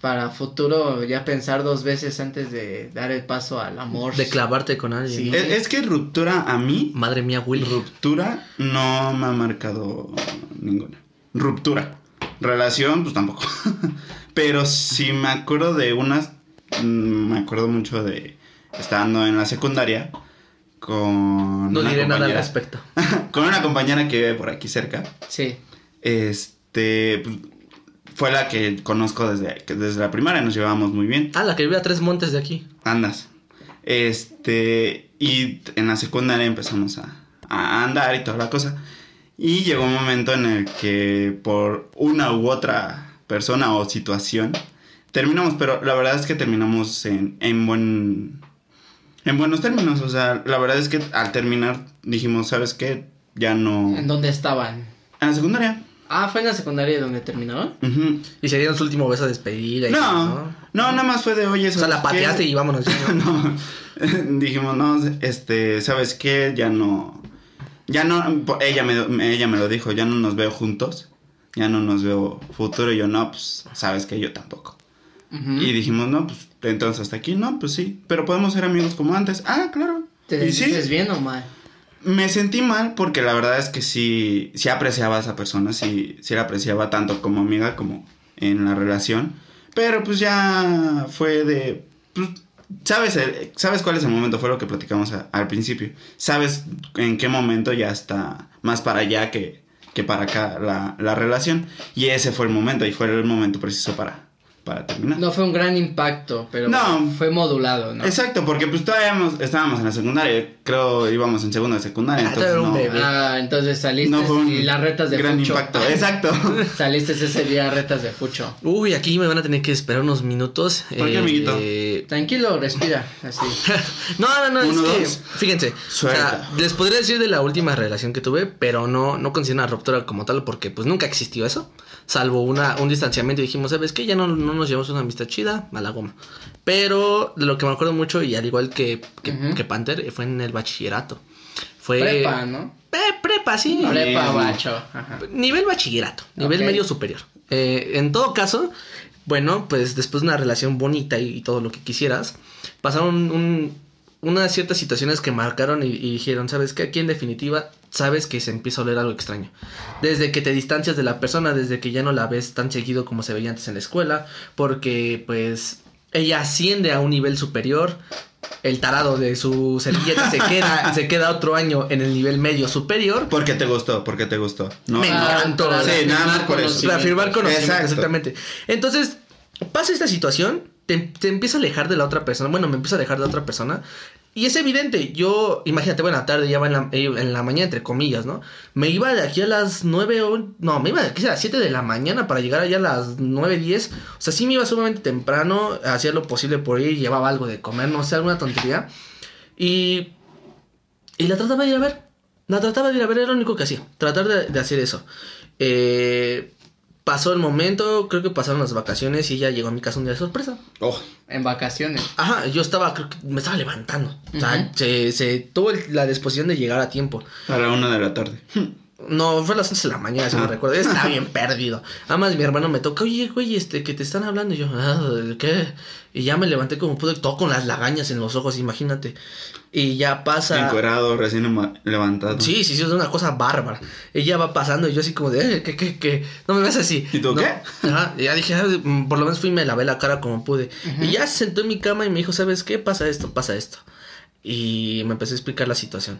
para futuro ya pensar dos veces antes de dar el paso al amor. De clavarte con alguien. Sí. ¿no? Es, es que ruptura a mí, Madre mía, Willy. ruptura no me ha marcado ninguna. Ruptura. Relación, pues tampoco. Pero si me acuerdo de unas, mm, me acuerdo mucho de estando en la secundaria con No diré nada al respecto. con una compañera que vive por aquí cerca. Sí. Este pues, fue la que conozco desde, desde la primaria, nos llevábamos muy bien. Ah, la que vive a tres montes de aquí. Andas. Este, y en la secundaria empezamos a, a andar y toda la cosa. Y llegó un momento en el que por una u otra persona o situación terminamos, pero la verdad es que terminamos en, en buen en buenos términos, o sea, la verdad es que al terminar dijimos, ¿sabes qué? Ya no ¿En dónde estaban? en la secundaria. Ah, fue en la secundaria donde terminaron. Y se dieron su último beso de despedida. y No, no, nada más fue de, oye, O sea, ¿sabes la pateaste qué? y vámonos. ya, ¿no? no, dijimos, no, este, ¿sabes qué? Ya no, ya no, ella me, ella me lo dijo, ya no nos veo juntos, ya no nos veo futuro, y yo, no, pues, ¿sabes que Yo tampoco. Y dijimos, no, pues, entonces hasta aquí, no, pues sí, pero podemos ser amigos como antes, ah, claro. ¿Te y sí, bien o mal? Me sentí mal porque la verdad es que sí, sí apreciaba a esa persona, sí, sí la apreciaba tanto como amiga como en la relación. Pero pues ya fue de... pues, ¿Sabes, el- ¿Sabes cuál es el momento? Fue lo que platicamos al principio. ¿Sabes en qué momento ya está más para allá que, que para acá la, la relación? Y ese fue el momento y fue el momento preciso para, para terminar. No fue un gran impacto, pero No. fue modulado, ¿no? Exacto, porque pues todavía hemos- estábamos en la secundaria, creo íbamos en segunda de secundaria, Ah, entonces era un no, bebé. Ah, entonces saliste no fue un y las retas de gran Fucho. impacto. Exacto. Saliste ese día a retas de Fucho. Uy, aquí me van a tener que esperar unos minutos. ¿Por qué, amiguito? eh, Tranquilo, respira, así. No, no, no, Uno, es que, dos. fíjense, Suelta. o sea, les podría decir de la última relación que tuve, pero no, no considero una ruptura como tal, porque pues nunca existió eso, salvo una, un distanciamiento y dijimos, ¿sabes qué? Ya no, no nos llevamos una amistad chida, a la goma. Pero de lo que me acuerdo mucho, y al igual que, que, que Panther, eh, fue en el bachillerato. Fue... Prepa, ¿no? Eh, prepa, sí. Prepa, bacho. Ajá. Nivel bachillerato, nivel medio superior. Eh, en todo caso, bueno, pues después de una relación bonita y, y todo lo que quisieras, pasaron un- unas ciertas situaciones que marcaron y, y dijeron, ¿sabes qué? Aquí en definitiva, sabes que se empieza a oler algo extraño. Desde que te distancias de la persona, desde que ya no la ves tan seguido como se veía antes en la escuela, porque pues ella asciende a un nivel superior. El tarado de su servilleta se queda, se queda otro año en el nivel medio superior. Porque te gustó, porque te gustó. No, Me no. encantó. Sí, nada más por eso. Reafirmar conocimiento, Exacto. exactamente. Entonces, pasa esta situación, te, te empieza a alejar de la otra persona. Bueno, me empiezo a alejar de la otra persona. Y es evidente, yo, imagínate, buena tarde, ya va en la, eh, en la mañana, entre comillas, ¿no? Me iba de aquí a las 9 o... No, me iba de aquí a las 7 de la mañana para llegar allá a las 9, 10. O sea, sí me iba sumamente temprano, hacía lo posible por ir, llevaba algo de comer, no sé, alguna tontería. Y... Y la trataba de ir a ver. La trataba de ir a ver, era lo único que hacía. Tratar de, de hacer eso. Eh, pasó el momento, creo que pasaron las vacaciones y ella llegó a mi casa un día de sorpresa. Oh, En vacaciones. Ajá, yo estaba, creo que me estaba levantando. O sea, se, se tuvo el- la disposición de llegar a tiempo. a la una de la tarde. No, fue a las 11 de la mañana, si no recuerdo. Estaba bien perdido. Además, mi hermano me toca, oye, güey, este, que te están hablando. Y yo, ah, ¿de qué? Y ya me levanté como pude, todo con las lagañas en los ojos, imagínate. Y ya pasa. Encuerado, recién levantado. Sí, sí, sí, es una cosa bárbara. Ella va pasando y yo así como de, eh, ¿qué, qué, qué? No me ves así. ¿Y tú No. qué? Ajá, y ya dije, ah, por lo menos fui y me lavé la cara como pude. Y ya se sentó en mi cama y me dijo, ¿sabes qué? Pasa esto, pasa esto. Y me empecé a explicar la situación.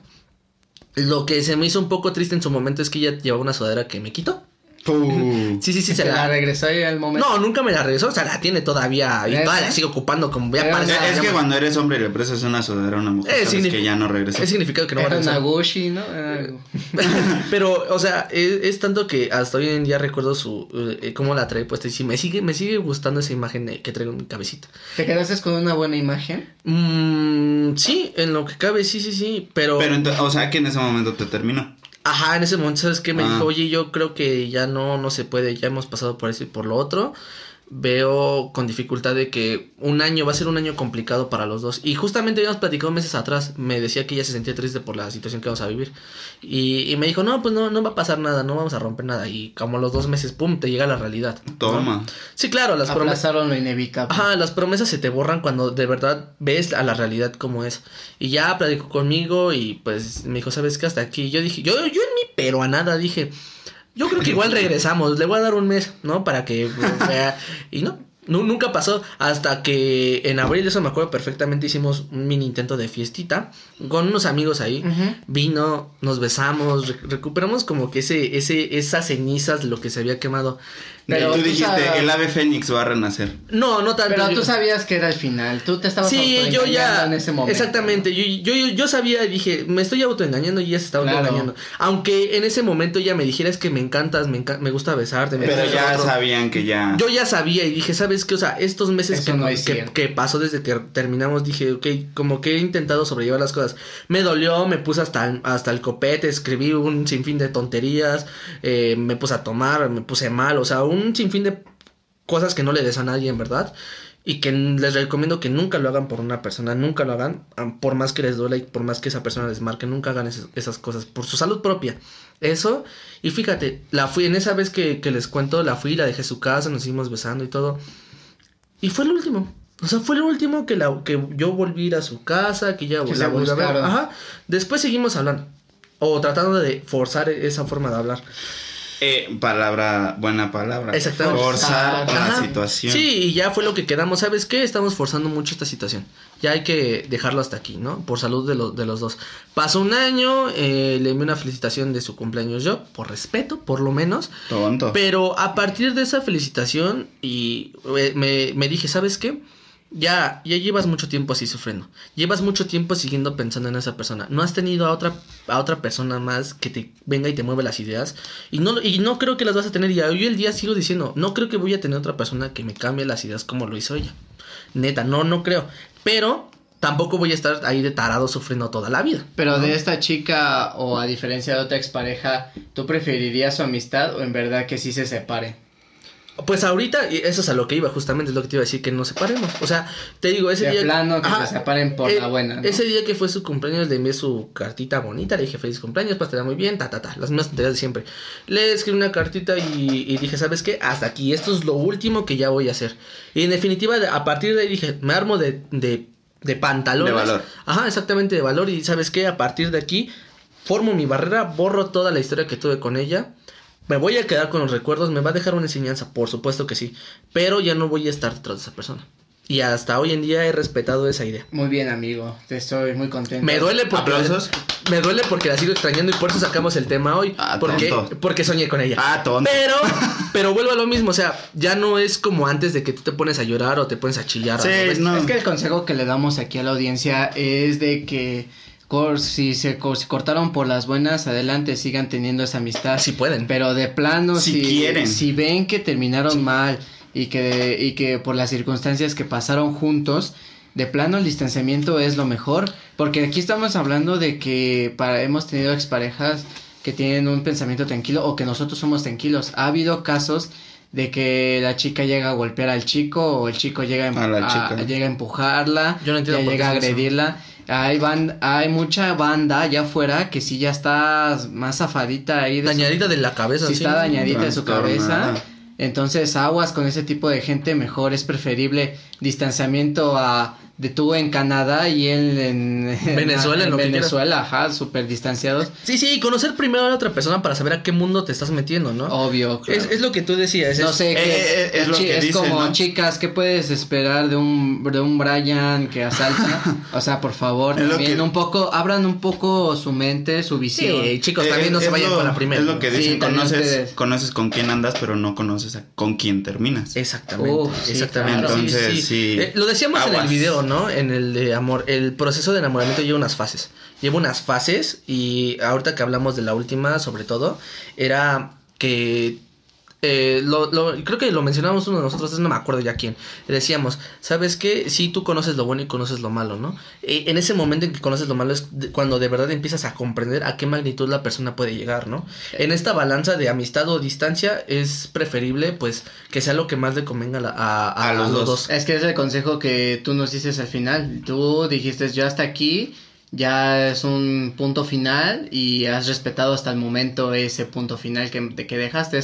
Lo que se me hizo un poco triste en su momento es que ella llevaba una sudadera que me quitó. Uh, Sí, sí, sí, se Se la la... regresó ahí al momento. No, nunca me la regresó, o sea, la tiene todavía y todavía la sigue ocupando como ya Era una- es ya que cuando eres hombre y le prestas una sudadera a una mujer, Eh, sabes signif- que ya no regresa. Es significado que no va a Era regresar. una Gucci, ¿no? Era- Pero, o sea, es, es tanto que hasta hoy en día recuerdo su eh, cómo la trae puesta y sí, me sigue, me sigue gustando esa imagen de- que traigo en mi cabecita. ¿Te quedaste con una buena imagen? Mm, sí, en lo que cabe, sí, sí, sí, pero... Pero, o sea, que en ese momento te terminó. Ajá, en ese momento, ¿sabes qué? Me Ah. dijo, oye, yo creo que ya no, no se puede, ya hemos pasado por eso y por lo otro. Veo con dificultad de que un año va a ser un año complicado para los dos. Y justamente habíamos platicado meses atrás, me decía que ella se sentía triste por la situación que vamos a vivir. Y, y me dijo, no, pues no, no va a pasar nada, no vamos a romper nada. Y como los dos meses, pum, te llega la realidad. ¿no? Toma. Sí, claro, las promesas. Lo inevitable. Ajá, las promesas se te borran cuando de verdad ves a la realidad como es. Y ya platicó conmigo y pues me dijo, ¿sabes qué? Hasta aquí. Yo dije, yo, yo en mi pero a nada dije, yo creo que igual regresamos, le voy a dar un mes, ¿no? Para que vea. Y no, nu- nunca pasó hasta que en abril, eso me acuerdo perfectamente, hicimos un mini intento de fiestita con unos amigos ahí. Vino, nos besamos, re- recuperamos como que ese, ese, esas cenizas, lo que se había quemado. Pero tú tú dijiste, sabes- el ave fénix va a renacer. No, no tanto. Pero yo- tú sabías que era el final. Tú te estabas Sí, yo ya. en ese momento. Exactamente. Yo, yo, yo, yo sabía y dije, me estoy autoengañando y ella se está Claro. autoengañando. Aunque en ese momento ella me dijera, es que me encantas, me, enca- me gusta besarte. me Pero ya otro". sabían que ya. Yo ya sabía y dije, ¿sabes qué? O sea, estos meses que, no que, pasó desde que terminamos, dije, ok, como que he intentado sobrellevar las cosas. Me dolió, me puse hasta, el- hasta el copete, escribí un sinfín de tonterías, eh, me puse a tomar, me puse mal, o sea, un sinfín de cosas que no le des a nadie, en verdad. Y que les recomiendo que nunca lo hagan por una persona, nunca lo hagan, ah, por más que les duela y por más que esa persona les marque, nunca hagan esas, esas cosas, por su salud propia. Eso, y fíjate, la fui, en esa vez que, que les cuento, la fui, la dejé su casa, nos seguimos besando y todo. Y fue el último. O sea, fue el último que, la, que yo volví a ir a su casa, que ya Que la volví a ver. Ajá. Después seguimos hablando. O tratando de forzar esa forma de hablar. Eh, palabra, buena palabra. Exactamente. Forzar la Ajá. situación. Sí, y ya fue lo que quedamos. ¿Sabes qué? Estamos forzando mucho esta situación. Ya hay que dejarlo hasta aquí, ¿no? Por salud de, lo- de los dos. Pasó un año, eh, le envié una felicitación de su cumpleaños yo, por respeto, por lo menos. Tonto. Pero a partir de esa felicitación, y eh, me, me dije, ¿sabes qué? Ya, ya llevas mucho tiempo así sufriendo. Llevas mucho tiempo siguiendo pensando en esa persona. No has tenido a otra, a otra persona más que te venga y te mueve las ideas. Y no, y no creo que las vas a tener. Y hoy el día sigo diciendo, no creo que voy a tener otra persona que me cambie las ideas como lo hizo ella. Neta, no, no creo. Pero tampoco voy a estar ahí de tarado sufriendo toda la vida. Pero ¿no? de esta chica o a diferencia de otra expareja, ¿tú preferirías su amistad o en verdad que sí se separe? Pues ahorita, y eso es a lo que iba, justamente es lo que te iba a decir, que nos separemos. O sea, te digo, ese De día. plano, que se separen por la buena, ¿no? Eh, Ese día que fue su cumpleaños, le envié su cartita bonita, le dije feliz cumpleaños, pasará muy bien, ta, ta, ta, las mismas tonterías de siempre. Le escribí una cartita y, y dije, ¿sabes qué? Hasta aquí, esto es lo último que ya voy a hacer. Y en definitiva, de- a partir de ahí dije, me armo de, de, de pantalones. De valor. Ajá, exactamente, de valor. Y ¿sabes qué? A partir de aquí, formo mi barrera, borro toda la historia que tuve con ella. Me voy a quedar con los recuerdos, me va a dejar una enseñanza, por supuesto que sí, pero ya no voy a estar detrás de esa persona. Y hasta hoy en día he respetado esa idea. Muy bien, amigo. Te estoy muy contento. Me duele porque ¿Aplausos? me duele porque la sigo extrañando y por eso sacamos el tema hoy, Ah, porque tonto. porque soñé con ella. Ah, tonto. Pero pero vuelvo a lo mismo, o sea, ya no es como antes de que tú te pones a llorar o te pones a chillar. Sí, ¿no? Es que el consejo que le damos aquí a la audiencia es de que cor- si se si cortaron por las buenas, adelante, sigan teniendo esa amistad. Si pueden. Pero de plano, Si si, quieren. si ven que terminaron mal y que, y que por las circunstancias que pasaron juntos, de plano el distanciamiento es lo mejor. Porque aquí estamos hablando de que para, hemos tenido exparejas que tienen un pensamiento tranquilo o que nosotros somos tranquilos. Ha habido casos de que la chica llega a golpear al chico o el chico llega a, A a- llega a empujarla, Yo no entiendo llega a eso. Hay, ban- hay mucha banda allá afuera que sí ya está más zafadita ahí. De su- Dañadita de la cabeza. sí sí. está dañadita de su cabeza. Entonces, aguas con ese tipo de gente, mejor es preferible distanciamiento a tú en Canadá y él en Venezuela, en en lo que Venezuela, ajá, súper distanciados. Sí, sí, y conocer primero a la otra persona para saber a qué mundo te estás metiendo, ¿no? Obvio, claro. es, es lo que tú decías. no es- sé, eh, qué eh, es lo que dicen, como, ¿no? chicas, ¿qué puedes esperar de un, de un Brian que asalta? o sea, por favor, también que- un poco, abran un poco su mente, su visión. Sí, chicos, Eh, también no es- se es vayan lo- con la primera. Es lo que dicen, conoces, ustedes. conoces con quién andas, pero no conoces a- con quién terminas. Exactamente, Uf, sí, exactamente. claro. Entonces, sí. Eh, lo decíamos en el video, ¿no? En el de amor. El proceso de enamoramiento lleva unas fases. Lleva unas fases y ahorita que hablamos de la última, sobre todo, era que... eh, lo, lo- creo que lo mencionamos uno de nosotros, no me acuerdo ya quién. Decíamos, ¿sabes qué? Sí, tú conoces lo bueno y conoces lo malo, ¿no? Eh, en ese momento en que conoces lo malo es cuando de verdad empiezas a comprender a qué magnitud la persona puede llegar, ¿no? En esta balanza de amistad o distancia es preferible, pues, que sea lo que más le convenga a, la- a- a- A los a los dos. dos. Es que es el consejo que tú nos dices al final. Tú dijiste, yo hasta aquí, ya es un punto final y has respetado hasta el momento ese punto final que, que dejaste.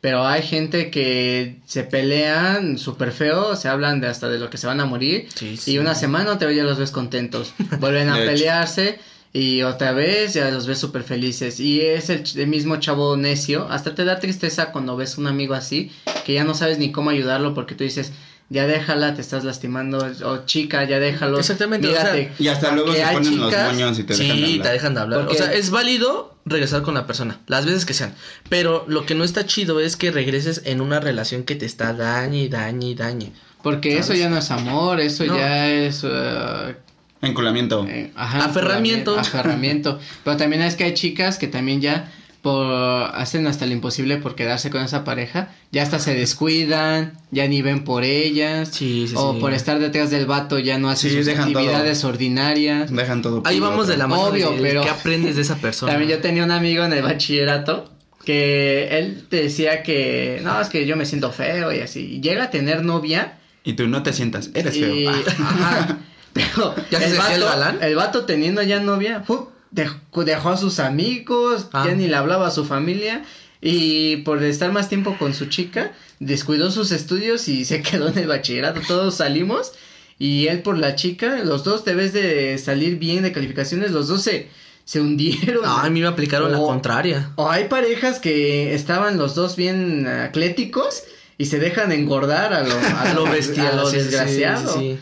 Pero hay gente que se pelean súper feo, se hablan de hasta de lo que se van a morir. Sí, sí. Y una semana otra vez ya los ves contentos. Vuelven a pelearse y otra vez ya los ves súper felices. Y es el, el mismo chavo necio. Hasta te da tristeza cuando ves un amigo así, que ya no sabes ni cómo ayudarlo porque tú dices, ya déjala, te estás lastimando. O chica, ya déjalo. Exactamente, o Mírate, sea, Y hasta luego que se hay ponen los chicas- moños y te dejan de sí, hablar. te dejan de hablar. Porque- O sea, es válido regresar con la persona, las veces que sean. Pero lo que no está chido es que regreses en una relación que te está dañe y dañe y dañe. Porque eso ya no es amor, eso No. ya es... eh, Enculamiento. Eh, ajá, Aferramiento. Aferramiento. Pero también es que hay chicas que también ya por hacen hasta lo imposible por quedarse con esa pareja, ya hasta se descuidan, ya ni ven por ellas, Sí, sí, o sí. por estar detrás del vato ya no hacen Sí, sus todo. actividades ordinarias. Dejan todo. Ahí vamos otro. de la mano Obvio, de pero- qué aprendes de esa persona. También yo tenía un amigo en el bachillerato que él te decía que no, es que yo me siento feo y así. Y llega a tener novia Y tú no te sientas, eres y- feo. ajá, pero ¿Ya se el, vato, galán? el vato teniendo ya novia. Dejó, dejó a sus amigos, Ah. ya ni le hablaba a su familia. Y por estar más tiempo con su chica, descuidó sus estudios y se quedó en el bachillerato. Todos salimos y él por la chica, los dos debes de salir bien de calificaciones, los dos se, se hundieron. No, a mí me aplicaron la contraria. O hay parejas que estaban los dos bien atléticos y se dejan engordar a lo, a lo bestial, a lo sí, sí, desgraciado. sí, sí.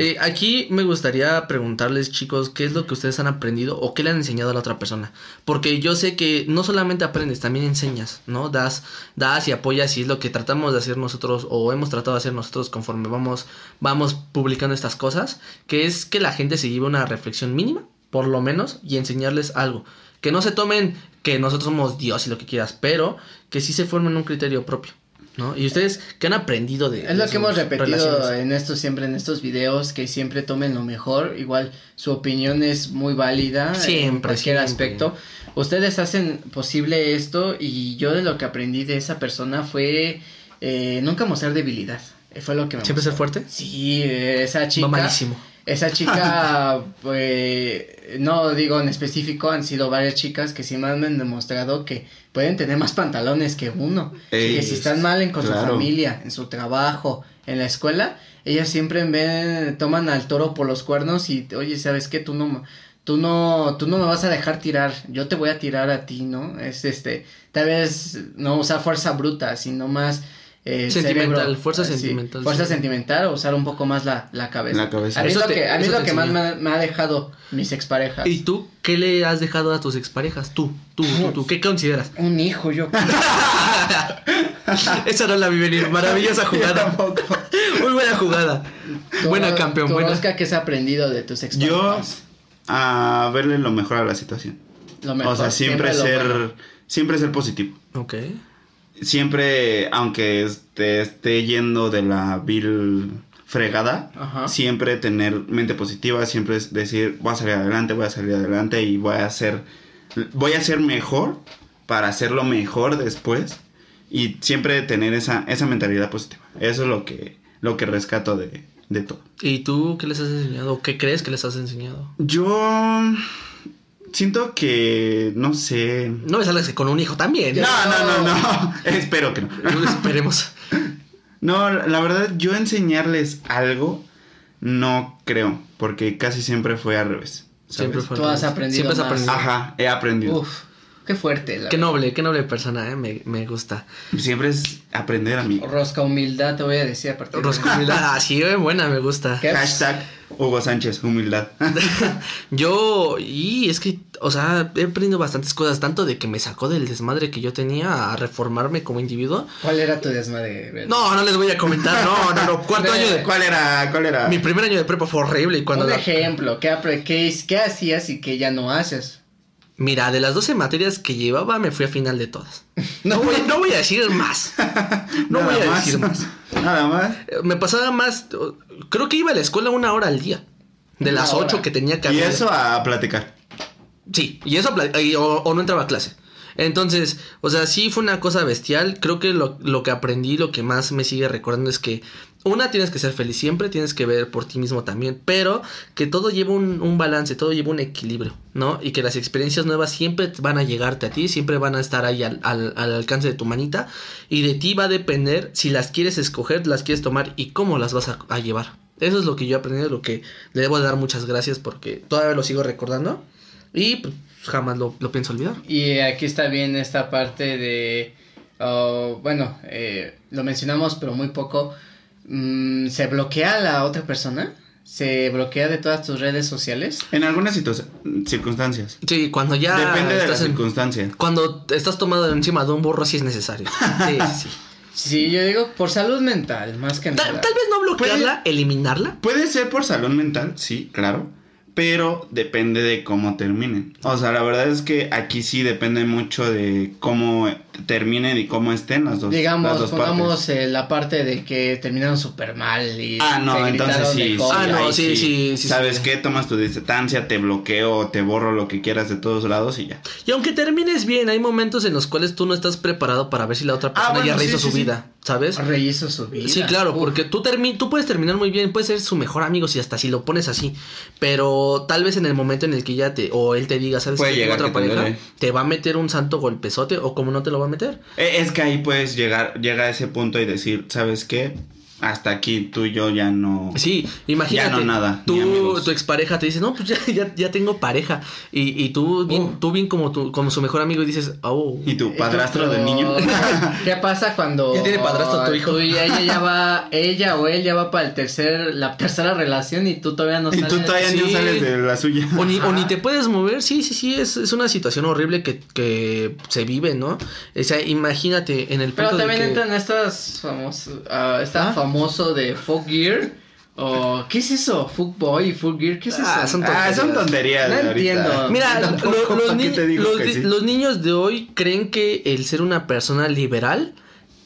Eh, aquí me gustaría preguntarles, chicos, qué es lo que ustedes han aprendido o qué le han enseñado a la otra persona. Porque yo sé que no solamente aprendes, también enseñas, ¿no? Das, das y apoyas y es lo que tratamos de hacer nosotros o hemos tratado de hacer nosotros conforme vamos, vamos publicando estas cosas, que es que la gente se lleve una reflexión mínima, por lo menos, y enseñarles algo. Que no se tomen que nosotros somos Dios y lo que quieras, pero que sí se formen un criterio propio, ¿no? Y ustedes, ¿qué han aprendido de Es lo de que hemos repetido relaciones? en estos siempre en estos videos que siempre tomen lo mejor, igual su opinión es muy válida en Siempre, cualquier siempre. aspecto. Ustedes hacen posible esto y yo de lo que aprendí de esa persona fue eh, nunca mostrar debilidad. Fue lo que me ¿Siempre ser fuerte? Sí, eh, esa chica. Malísimo. Esa chica, pues, no digo en específico, han sido varias chicas que sí me han demostrado que pueden tener más pantalones que uno. Ey, que si están mal en, con su familia, en su trabajo, en la escuela, ellas siempre ven, toman al toro por los cuernos y, oye, ¿sabes qué? Tú no, tú no, tú no me vas a dejar tirar, yo te voy a tirar a ti, ¿no? Es este, tal vez no usar fuerza bruta, sino más... eh, Sentimental, cerebro. fuerza sentimental, Fuerza sí. sentimental o usar un poco más la, la cabeza. La cabeza. A mí es lo te- que, a mí es lo que más me ha, me ha dejado mis exparejas. ¿Y tú qué le has dejado a tus exparejas? Tú, tú, tú, tú, ¿qué consideras? Un hijo, yo. Esa no la vi venir, maravillosa jugada. Muy buena jugada. Buena campeón, tú, buena. Oscar, ¿qué has aprendido de tus Yo exparejas? a verle lo mejor a la situación. Lo mejor, o sea, siempre, lo ser bueno. siempre ser positivo. Ok. Siempre aunque te esté yendo de la vil fregada, Ajá. siempre tener mente positiva, siempre es decir, voy a salir adelante, voy a salir adelante y voy a hacer voy a ser mejor para hacerlo mejor después y siempre tener esa esa mentalidad positiva. Eso es lo que lo que rescato de de todo. ¿Y tú qué les has enseñado? ¿Qué crees que les has enseñado? Yo siento que, no sé... No me salgas con un hijo también. ¿eh? No, no, no, no. Espero que no. Esperemos. No, la verdad, yo enseñarles algo no creo, porque casi siempre fue al revés. ¿sabes? Siempre fue. Tú has aprendido Siempre has más. aprendido. Ajá, he aprendido. Uf, qué fuerte. La Qué noble, qué noble persona, ¿eh? Me, me gusta. Siempre es aprender a mí. Rosca humildad, te voy a decir a partir de Rosca humildad. Ah, sí, eh, buena, me gusta. ¿Qué? Hashtag Hugo Sánchez, humildad. Yo, y es que, o sea, he aprendido bastantes cosas, tanto de que me sacó del desmadre que yo tenía a reformarme como individuo. ¿Cuál era tu desmadre? No, no les voy a comentar, no, no, no. Cuarto año de. ¿Cuál era? ¿Cuál era? Mi primer año de prepa fue horrible y cuando. Un la- ejemplo, ¿qué, qué, qué hacías y qué ya no haces? Mira, de las 12 materias que llevaba, me fui a final de todas. No voy, no voy a decir más. No Nada voy a más. decir más. Nada más. Eh, Me pasaba más. Creo que iba a la escuela una hora al día. De Una las hora. 8 que tenía que Y haber. eso a platicar. Sí, y eso pla- y- o, o no entraba a clase. Entonces, o sea, sí fue una cosa bestial. Creo que lo, lo que aprendí, lo que más me sigue recordando es que, una, tienes que ser feliz siempre, tienes que ver por ti mismo también, pero que todo lleva un, un balance, todo lleva un equilibrio, ¿no? Y que las experiencias nuevas siempre van a llegarte a ti, siempre van a estar ahí al, al- al alcance de tu manita, y de ti va a depender si las quieres escoger, las quieres tomar y cómo las vas a, llevar. Eso es lo que yo he aprendido, lo que le debo dar muchas gracias porque todavía lo sigo recordando. Y pues, jamás lo, lo pienso olvidar. Y aquí está bien esta parte de, oh, bueno, eh, lo mencionamos pero muy poco, Mm, ¿se bloquea a la otra persona? ¿Se bloquea de todas tus redes sociales? En algunas circunstancias. Sí, cuando ya. Depende de la estás en- circunstancia. Cuando estás tomado encima de un burro, sí es necesario. Sí, sí, sí. Sí, yo digo por salud mental, más que Tal, nada. tal vez no bloquearla, eliminarla. Puede ser por salud mental, sí, claro. Pero depende de cómo terminen. O sea, la verdad es que aquí sí depende mucho de cómo terminen y cómo estén las dos, las Digamos, dos pongamos eh, la parte de que terminaron súper mal y Ah, no, se entonces sí, cosas. Ah, no, sí, sí, sí, ¿Sabes sí. qué? Tomas tu distancia, te bloqueo, te borro lo que quieras de todos lados y ya. Y aunque termines bien, hay momentos en los cuales tú no estás preparado para ver si la otra Ah, persona bueno, ya rehizo sí, su sí, sí. vida, ¿sabes? Rehizo su vida. Sí, claro, Uf. porque tú, termi- tú puedes terminar muy bien, puedes ser su mejor amigo si hasta si lo pones así, pero tal vez en el momento en el que ya te, o él te diga, ¿sabes Puede llegar otra que te pareja, duele. te va a meter un santo golpezote o como no te lo va meter. Eh, Es que ahí puedes llegar, llega a ese punto y decir, ¿sabes qué? Hasta aquí tú y yo ya no. Sí, imagínate. Ya no nada, Tú, tu expareja te dice, no, pues ya, ya, ya tengo pareja. Y, y tú, bien, Uh. tú bien como, tu, como su mejor amigo y dices, oh. ¿Y tu padrastro del niño? ¿Qué pasa cuando Ya tiene padrastro tu hijo. tú y ella ya va, ella o él ya va para el tercer, la tercera relación y tú todavía no y sales? tú todavía no Sí. sales de la suya. O ni, o ni te puedes mover, sí, sí, sí, es, es una situación horrible que, que se vive, ¿no? O sea, imagínate en el punto Pero de también que- entran estas famosos, ah, está ¿Ah? Famoso de Folk Gear o ¿qué es eso? Folk Boy y Folk Gear, ¿qué es Ah, eso? son Ah, son tonterías. No entiendo. Mira, lo- los niños de hoy creen que el ser una persona liberal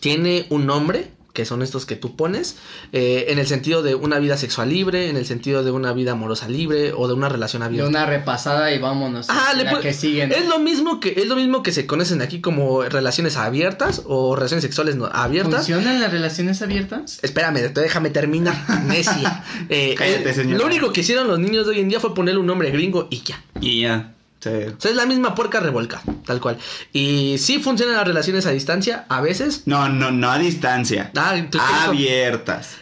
tiene un nombre, que son estos que tú pones, eh, en el sentido de una vida sexual libre, en el sentido de una vida amorosa libre o de una relación De abierta. una repasada y vámonos. Ah, le la que siguen. Es lo mismo que es lo mismo que se conocen aquí como relaciones abiertas o relaciones sexuales no- abiertas. ¿Funcionan las relaciones abiertas? Espérame, déjame terminar, necia. Eh, Cállate, eh, señora. Lo único que hicieron los niños de hoy en día fue ponerle un nombre gringo y ya. Y ya. Sí. O sea, es la misma puerca revolca, tal cual. Y sí funcionan las relaciones a distancia, a veces. No, no, no a distancia. Ah, Abiertas.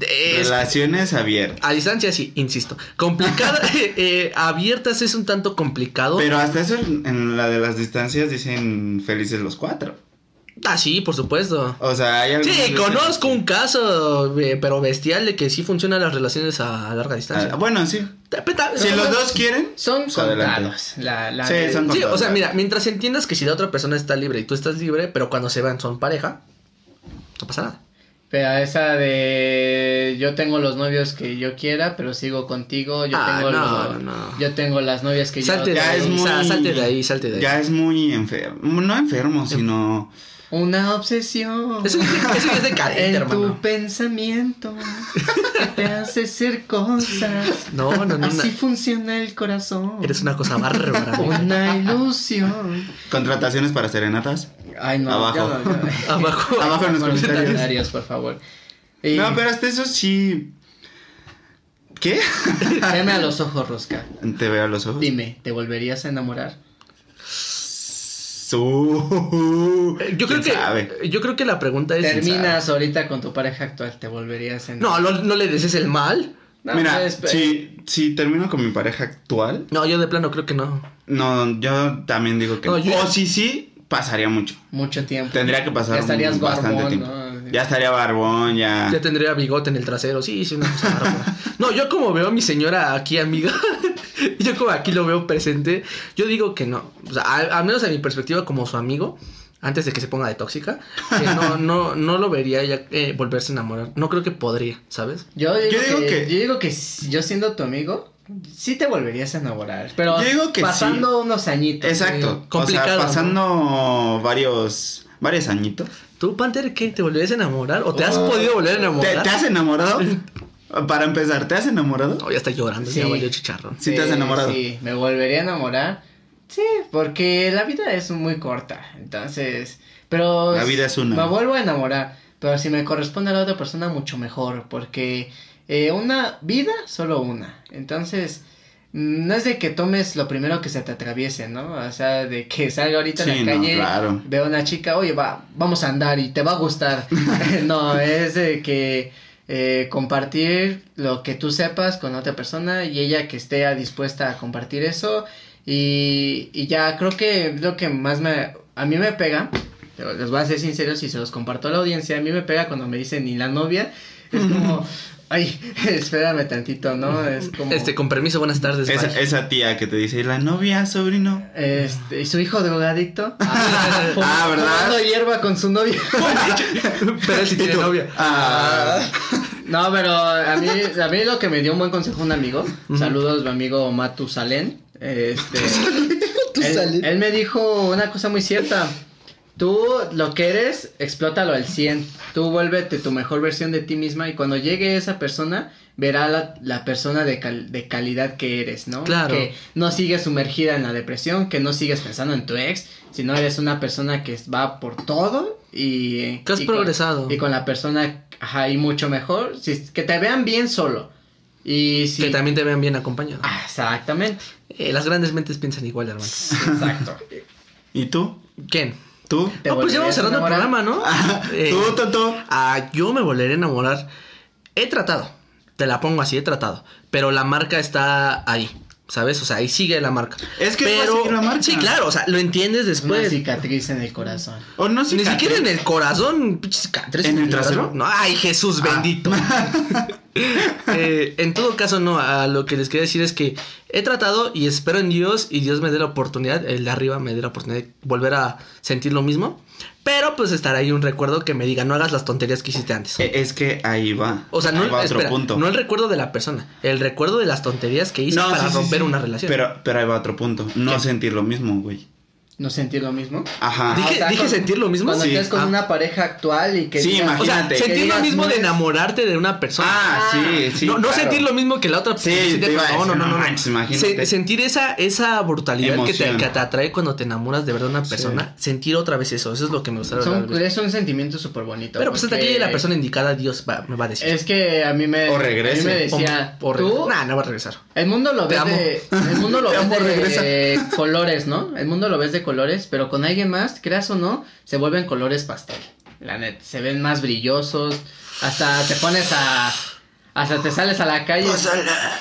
Es- Relaciones abiertas. a distancia sí, insisto. Complicada, eh, eh, abiertas es un tanto complicado. Pero hasta eso en la de las distancias dicen felices los cuatro. Ah, sí, por supuesto. O sea, hay Sí, veces conozco que- un caso, eh, pero bestial, de que sí funcionan las relaciones a, larga distancia. Ah, bueno, sí. Si los dos quieren, Son pues contados. La, la Sí, de- son Sí, o sea, contados. mira, mientras entiendas que si la otra persona está libre y tú estás libre, pero cuando se van son pareja, no pasa nada. Pero esa de yo tengo los novios que yo quiera, pero sigo contigo. Yo Ah, tengo no, los- no. yo tengo las novias que Salte yo de Ya ahí, es muy. sa- salte de ahí, salte de ahí. Ya es muy enfermo. No enfermo, sino. Una obsesión. Eso, eso ya es decadente, en hermano. tu pensamiento que te hace hacer cosas. No, no, no. Así no. funciona el corazón. Eres una cosa bárbara. Una ilusión. Contrataciones para serenatas. Ay, no. Abajo. ya no, ya. Abajo. Abajo en los comentarios. comentarios, por favor. Y- No, pero hasta eso sí. ¿Qué? Veme a los ojos, Rosca. Te veo a los ojos. Dime, ¿te volverías a enamorar? Su- Eh, Yo creo ¿Quién que sabe? yo creo que la pregunta es Terminas ahorita con tu pareja actual, ¿te volverías a No, no, no le desees el mal. No, Mira, pues, si, si termino con mi pareja actual, No, yo de plano creo que no. no, yo también digo que No, no. yo- O si sí, pasaría mucho. Mucho tiempo. Tendría que pasar Ya estarías bastante barbón, tiempo. ¿no? Ya estaría barbón, ya. Ya tendría bigote en el trasero. Sí, sí, una cosa. No, yo como veo a mi señora aquí, amiga, yo como aquí lo veo presente, yo digo que no. O sea, al, al menos en mi perspectiva como su amigo, antes de que se ponga de tóxica, que no, no, no lo vería ya eh, volverse a enamorar. No creo que podría, ¿sabes? Yo digo, Yo digo que, que- yo digo que si- yo siendo tu amigo, sí te volverías a enamorar. Pero Yo digo que pasando unos añitos. Exacto. complicado, o sea, ¿no? pasando varios, varios añitos. ¿Tú, Panther, qué? ¿Te volverías a enamorar? ¿O te has Oh. podido volver a ¿Te, enamorar? te has enamorado? Para empezar, ¿te has enamorado? No, ya está llorando, Sí. ya valió chicharrón. Sí te has enamorado. Sí, me volvería a enamorar. Sí, porque la vida es muy corta. Entonces, pero... La vida es una. Me vuelvo a enamorar. Pero si me corresponde a la otra persona, mucho mejor. Porque eh, una vida, solo una. Entonces, no es de que tomes lo primero que se te atraviese, ¿no? O sea, de que salga ahorita Sí, en la calle, claro. veo a una chica, oye, va, vamos a andar y te va a gustar. no, es de que eh, compartir lo que tú sepas con otra persona y ella que esté dispuesta a compartir eso. Y, y ya creo que lo que más me, a mí me pega, les voy a ser sinceros y se los comparto a la audiencia, a mí me pega cuando me dicen ni la novia, es como, ay, espérame tantito, ¿no? Es como... Este, con permiso, buenas tardes. Esa, esa tía que te dice, la novia, sobrino. Este, ¿y su hijo drogadicto? Ah, ¿verdad? Fumando hierba con su novia. Pero él sí tiene novia. Ah, No, pero a mí, a mí lo que me dio un buen consejo un amigo. Saludos, mi amigo Matusalén. Este, él, él me dijo una cosa muy cierta. Tú lo que eres, explótalo al 100. Tú vuélvete tu mejor versión de ti misma y cuando llegue esa persona, verá la, la persona de, cal- de calidad que eres, ¿no? Claro. Que no sigues sumergida en la depresión, que no sigues pensando en tu ex, sino eres una persona que va por todo y... Que has y con- progresado. y con la persona, y mucho mejor, si, que te vean bien solo. Y si... Que también te vean bien acompañado. Ah, exactamente. Eh, las grandes mentes piensan igual, hermano. Exacto. ¿Y tú? ¿Quién? ¿Tú? ¿Te No, pues ya vamos cerrando el programa, ¿no? Eh, ¿Tú, Toto? Ah, yo me volveré a enamorar. He tratado. Te la pongo así, he tratado. Pero la marca está ahí. ¿Sabes? O sea, ahí sigue la marca. Es que va a seguir la marca. Sí, claro, o sea, lo entiendes Una después. cicatriz en el corazón. ¿O no Ni cicatriz? siquiera en el corazón, pinche cicatriz ¿En el corazón. trasero? No, ay, Jesús Ah. bendito. Eh, en todo caso, no, a lo que les quería decir es que he tratado y espero en Dios y Dios me dé la oportunidad, el de arriba me dé la oportunidad de volver a sentir lo mismo. Pero pues estará ahí un recuerdo que me diga, no hagas las tonterías que hiciste antes. Eh, Es que ahí va. O sea, no, va otro punto. no el recuerdo de la persona, el recuerdo de las tonterías que hice No, para sí, sí, romper sí. una relación. Pero, pero ahí va otro punto. No ¿Qué? sentir lo mismo, güey. ¿No sentir lo mismo? Ajá. Dije- Ah, o sea, dije sentir lo mismo. Cuando Sí. estés con Ah. una pareja actual y que Sí, digas- o sea, imagínate. sentir lo mismo no de es- enamorarte de una persona. Ah, sí, sí. no, sentir lo mismo que la otra Sí, siente, te iba a no, no, decir, no, no no, manches, imagínate. Se- sentir esa, esa brutalidad que te, que te atrae cuando te enamoras de verdad de una persona, sentir otra vez eso, eso es lo que me son- ver. es un sentimiento súper bonito. Pero pues hasta que la persona indicada, Dios va- me va a decir. Es que a mí me, O regrese. a mí me decía, O- o tú, Nah, no va a regresar. el mundo lo ves el mundo lo de colores, ¿no? El mundo lo ves de colores, pero con alguien más, creas o no, se vuelven colores pastel. La neta, se ven más brillosos, hasta te pones a, hasta te sales a la calle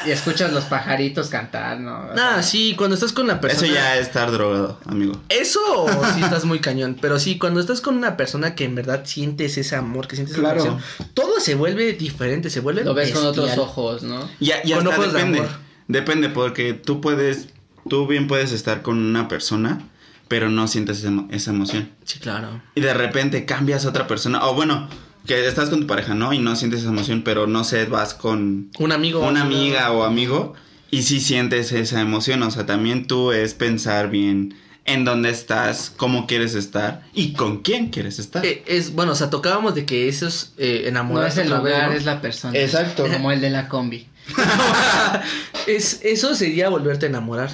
y escuchas los pajaritos cantar, ¿no? O sí, cuando estás con la persona. Eso ya es estar drogado, amigo. Eso sí estás muy cañón. Pero sí, cuando estás con una persona que en verdad sientes ese amor, que sientes esa Claro. conexión, todo se vuelve diferente, se vuelve lo ves con otros ojos, ¿no? Y, y Con hasta ojos de depende. amor. Depende, porque tú puedes, tú bien puedes estar con una persona, pero no sientes esa, emo- esa emoción. Sí, claro. Y de repente cambias a otra persona, o bueno, que estás con tu pareja, ¿no? Y no sientes esa emoción, pero no sé, vas con Un amigo. una amiga o amigo y sí sientes esa emoción. O sea, también tú es pensar bien en dónde estás, cómo quieres estar y con quién quieres estar. Eh, es bueno, o sea, tocábamos de que eso es eh, No enamorarse es el lugar, ¿no? es la persona. Exacto. Como el de la combi. es, eso sería volverte a enamorar.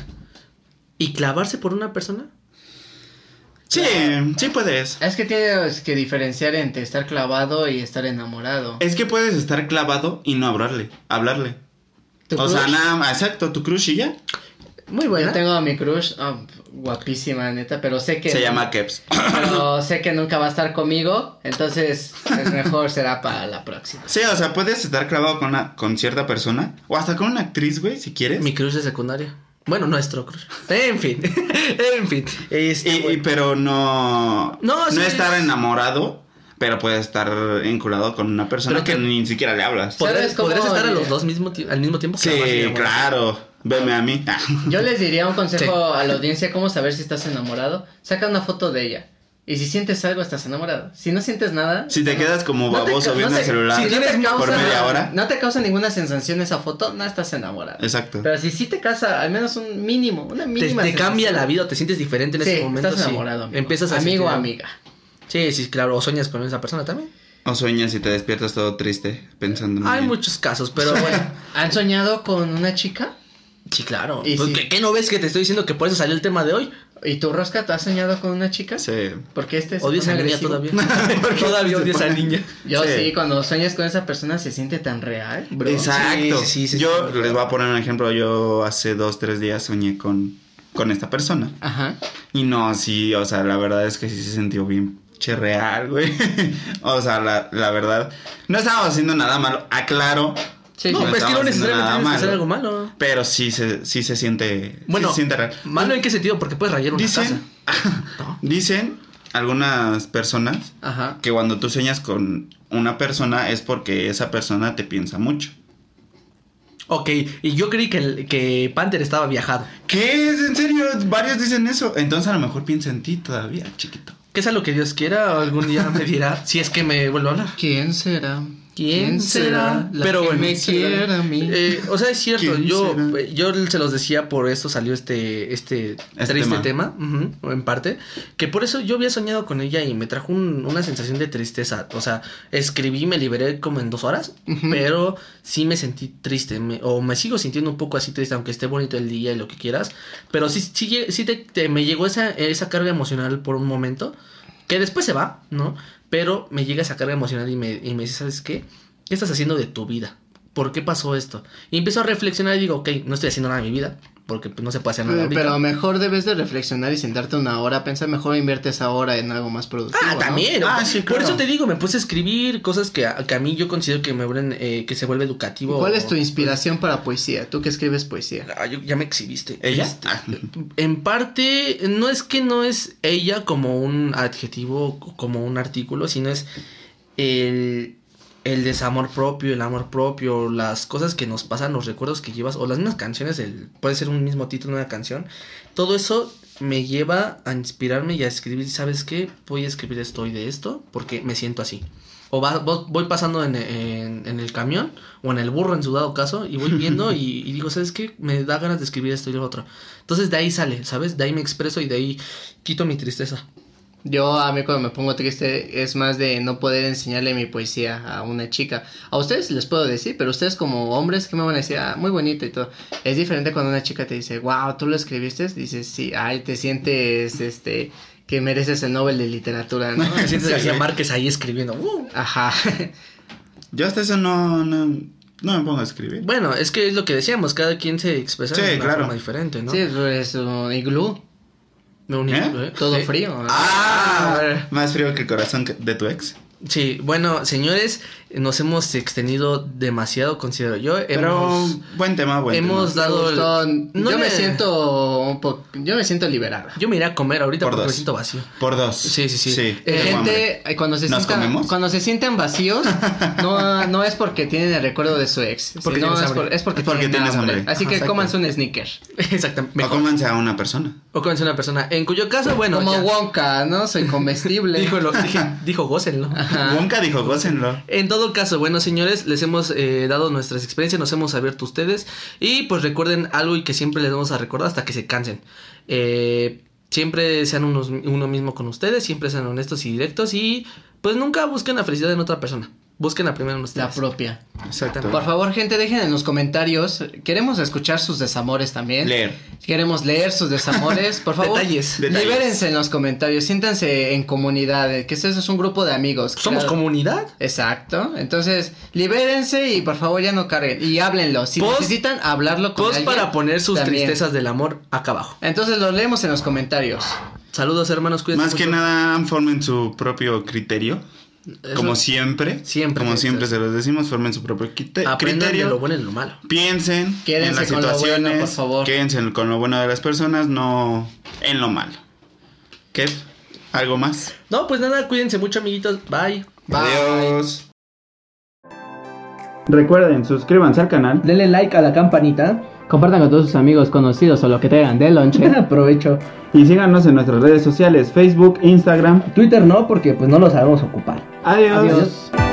¿Y clavarse por una persona? Sí, sí puedes. Es que tienes que diferenciar entre estar clavado y estar enamorado. Es que puedes estar clavado y no hablarle, hablarle. ¿Tu O sea, nada más, exacto, tu crush y ya. Muy Yo buena. tengo a mi crush, ah, guapísima, neta, pero sé que... Se llama Keps. Pero sé que nunca va a estar conmigo, entonces es mejor será para la próxima. Sí, o sea, puedes estar clavado con, una, con cierta persona. O hasta con una actriz, güey, si quieres. Mi crush de secundaria. Bueno, nuestro crush. En fin. en fin. Este, Y, pero no. No, sí. estar enamorado, pero puede estar vinculado con una persona que, que- ni siquiera le hablas. ¿Podrías, ¿Sabes cómo podrías estar a los dos mismo al mismo tiempo? Sí, claro. Veme a mí. Ah. Yo les diría un consejo a la audiencia, cómo saber si estás enamorado. Saca una foto de ella. Y si sientes algo, estás enamorado. Si no sientes nada... Si te quedas como te baboso no viendo te- el celular si no te por causa- media hora. No te causa ninguna sensación esa foto, no estás enamorado. Exacto. Pero si sí te causa al menos un mínimo, una Te, mínima te cambia sensación. la vida o te sientes diferente en Sí, ese momento. estás sí. enamorado, amigo. Empiezas a Amigo o amiga. Sí, sí, claro. O sueñas con esa persona también. O sueñas y te despiertas todo triste pensando en Hay muchos casos, pero bueno. ¿Han soñado con una chica? Sí, claro. Pues, sí. ¿qué, qué no ves que te estoy diciendo que por eso salió el tema de hoy? ¿Y tu rosca te has soñado con una chica? Sí. Porque este es Odio a esa niña todavía. todavía odio esa niña. Yo Sí. sí. cuando sueñas con esa persona se siente tan real, bro. Exacto. Sí, sí, sí, sí, yo sí. les voy a poner un ejemplo. Yo hace dos, tres días soñé con, con esta persona. Ajá. Y no, sí, o sea, la verdad es que sí se sintió bien che real, güey. o sea, la, la verdad. No estábamos haciendo nada malo, aclaro. Sí, no, sí. pues es que no necesariamente nada tienes que hacer algo malo. Pero sí se, sí se siente. sí Bueno, se siente real. ¿malo en qué sentido? Porque puedes rayar una Dicen, casa. ¿no? dicen algunas personas Ajá. que cuando tú sueñas con una persona es porque esa persona te piensa mucho. Ok, y yo creí que, el- que Panther estaba viajado. ¿Qué es? ¿En serio? Varios dicen eso. Entonces a lo mejor piensa en ti todavía, chiquito. Que sea lo que Dios quiera, algún día me dirá si es que me vuelvo a hablar. ¿Quién será? ¿Quién será? La Pero que bueno, me quiera a mí. Eh, o sea, es cierto, ¿Quién yo, será? eh, yo se los decía, por esto salió este, este, Este triste tema. tema, en parte, que por eso yo había soñado con ella y me trajo un- una sensación de tristeza. O sea, escribí, me liberé como en dos horas, pero sí me sentí triste, me- o me sigo sintiendo un poco así triste, aunque esté bonito el día y lo que quieras, pero sí, sí, lle- sí te, te- me llegó esa, esa carga emocional por un momento, que después se va, ¿no? Pero me llega esa carga emocional y me, y me dice, ¿sabes qué? ¿Qué estás haciendo de tu vida? ¿Por qué pasó esto? Y empiezo a reflexionar y digo, ok, no estoy haciendo nada de mi vida, porque pues, no se puede hacer nada ahorita. Pero mejor debes de reflexionar y sentarte una hora, pensar mejor invierte esa hora en algo más productivo. Ah, ¿no? también. Ah, por- eso te digo, me puse a escribir cosas que a, que a mí yo considero que me vuelven, eh, que se vuelve educativo. ¿Cuál es tu inspiración para poesía? Tú que escribes poesía. Ah, yo- ya me exhibiste. ¿Ella? Este. En parte, no es que no es ella como un adjetivo, como un artículo, sino es el, el desamor propio, el amor propio, las cosas que nos pasan, los recuerdos que llevas, o las mismas canciones, el, puede ser un mismo título una canción. Todo eso me lleva a inspirarme y a escribir, ¿sabes qué? Voy a escribir esto y de esto porque me siento así. O va- vo- voy pasando en el camión o en el burro en su dado caso y voy viendo y, y digo, ¿sabes qué? Me da ganas de escribir esto y lo otro. Entonces de ahí sale, ¿sabes? De ahí me expreso y de ahí quito mi tristeza. Yo a mí cuando me pongo triste es más de no poder enseñarle mi poesía a una chica. A ustedes les puedo decir, pero ustedes como hombres que me van a decir, ah, muy bonito y todo. Es diferente cuando una chica te dice, wow, tú lo escribiste, dices, sí, ay, te sientes, este, que mereces el Nobel de literatura, ¿no? Me sientes García. Márquez ahí escribiendo. ¡uh! Ajá. Yo hasta eso no, no, no me pongo a escribir. Bueno, es que es lo que decíamos, cada quien se expresa Sí, de una claro. forma diferente, ¿no? Sí, es un iglú, Me uní, ¿Eh? ¿eh? todo Sí. frío. Ah, más frío que el corazón de tu ex. Sí, bueno, señores, nos hemos extendido demasiado, considero yo. Pero Hemos, buen tema, buen hemos Me dado... gustó. No yo me siento un po- yo me siento liberado. Yo me iré a comer ahorita Por porque me dos. siento vacío. tema. Por dos. Sí, sí, sí. Eh, tengo hambre. gente, eh, cuando se, ¿Nos sientan, comemos? cuando se sienten vacíos, no, no es porque tienen el recuerdo de su ex, Porque sino es, hambre. por- es porque, Es porque tienen tienes hambre. hambre. Así que exacto. cómanse un sneaker. Exactamente. O cómanse a una persona. O cómense una persona. En cuyo caso, bueno. Como ya- Wonka, ¿no? Soy comestible. dijo, lo, dije- dijo gócenlo. Ajá. Nunca dijo, gócenlo. En todo caso, bueno señores, les hemos eh, dado nuestras experiencias, nos hemos abierto ustedes y pues recuerden algo y que siempre les vamos a recordar hasta que se cansen. Eh, siempre sean unos, uno mismo con ustedes, siempre sean honestos y directos y pues nunca busquen la felicidad en otra persona. Busquen la primera La propia. Exacto. Por favor, gente, dejen en los comentarios. Queremos escuchar sus desamores también. Leer. Queremos leer sus desamores. Por favor, Detalles. Detalles. libérense en los comentarios. Siéntanse en comunidad. Que esto es un grupo de amigos. ¿Somos Claro. comunidad? Exacto. Entonces, libérense y por favor ya no carguen. Y háblenlo. Si Post- necesitan hablarlo con Post alguien, para poner sus también. tristezas del amor acá abajo. Entonces los leemos en los comentarios. Saludos, hermanos. Cuídense Más que nada, formen su propio criterio. Eso- Como siempre. Siempre Como siempre se los decimos, formen su propio de criterio. lo bueno y lo malo. Piensen Quédense en las con lo bueno, situaciones. por favor. Quédense con lo bueno de las personas, no en lo malo. ¿Qué? ¿Algo más? No, pues nada, cuídense mucho, amiguitos. Bye. Bye. Adiós. Recuerden, suscríbanse al canal. Denle like a la campanita. Compartan con todos sus amigos, conocidos o lo que traigan de lonche. Aprovecho. Y síganos en nuestras redes sociales, Facebook, Instagram. Twitter no, porque pues no lo sabemos ocupar. Adiós. Adiós.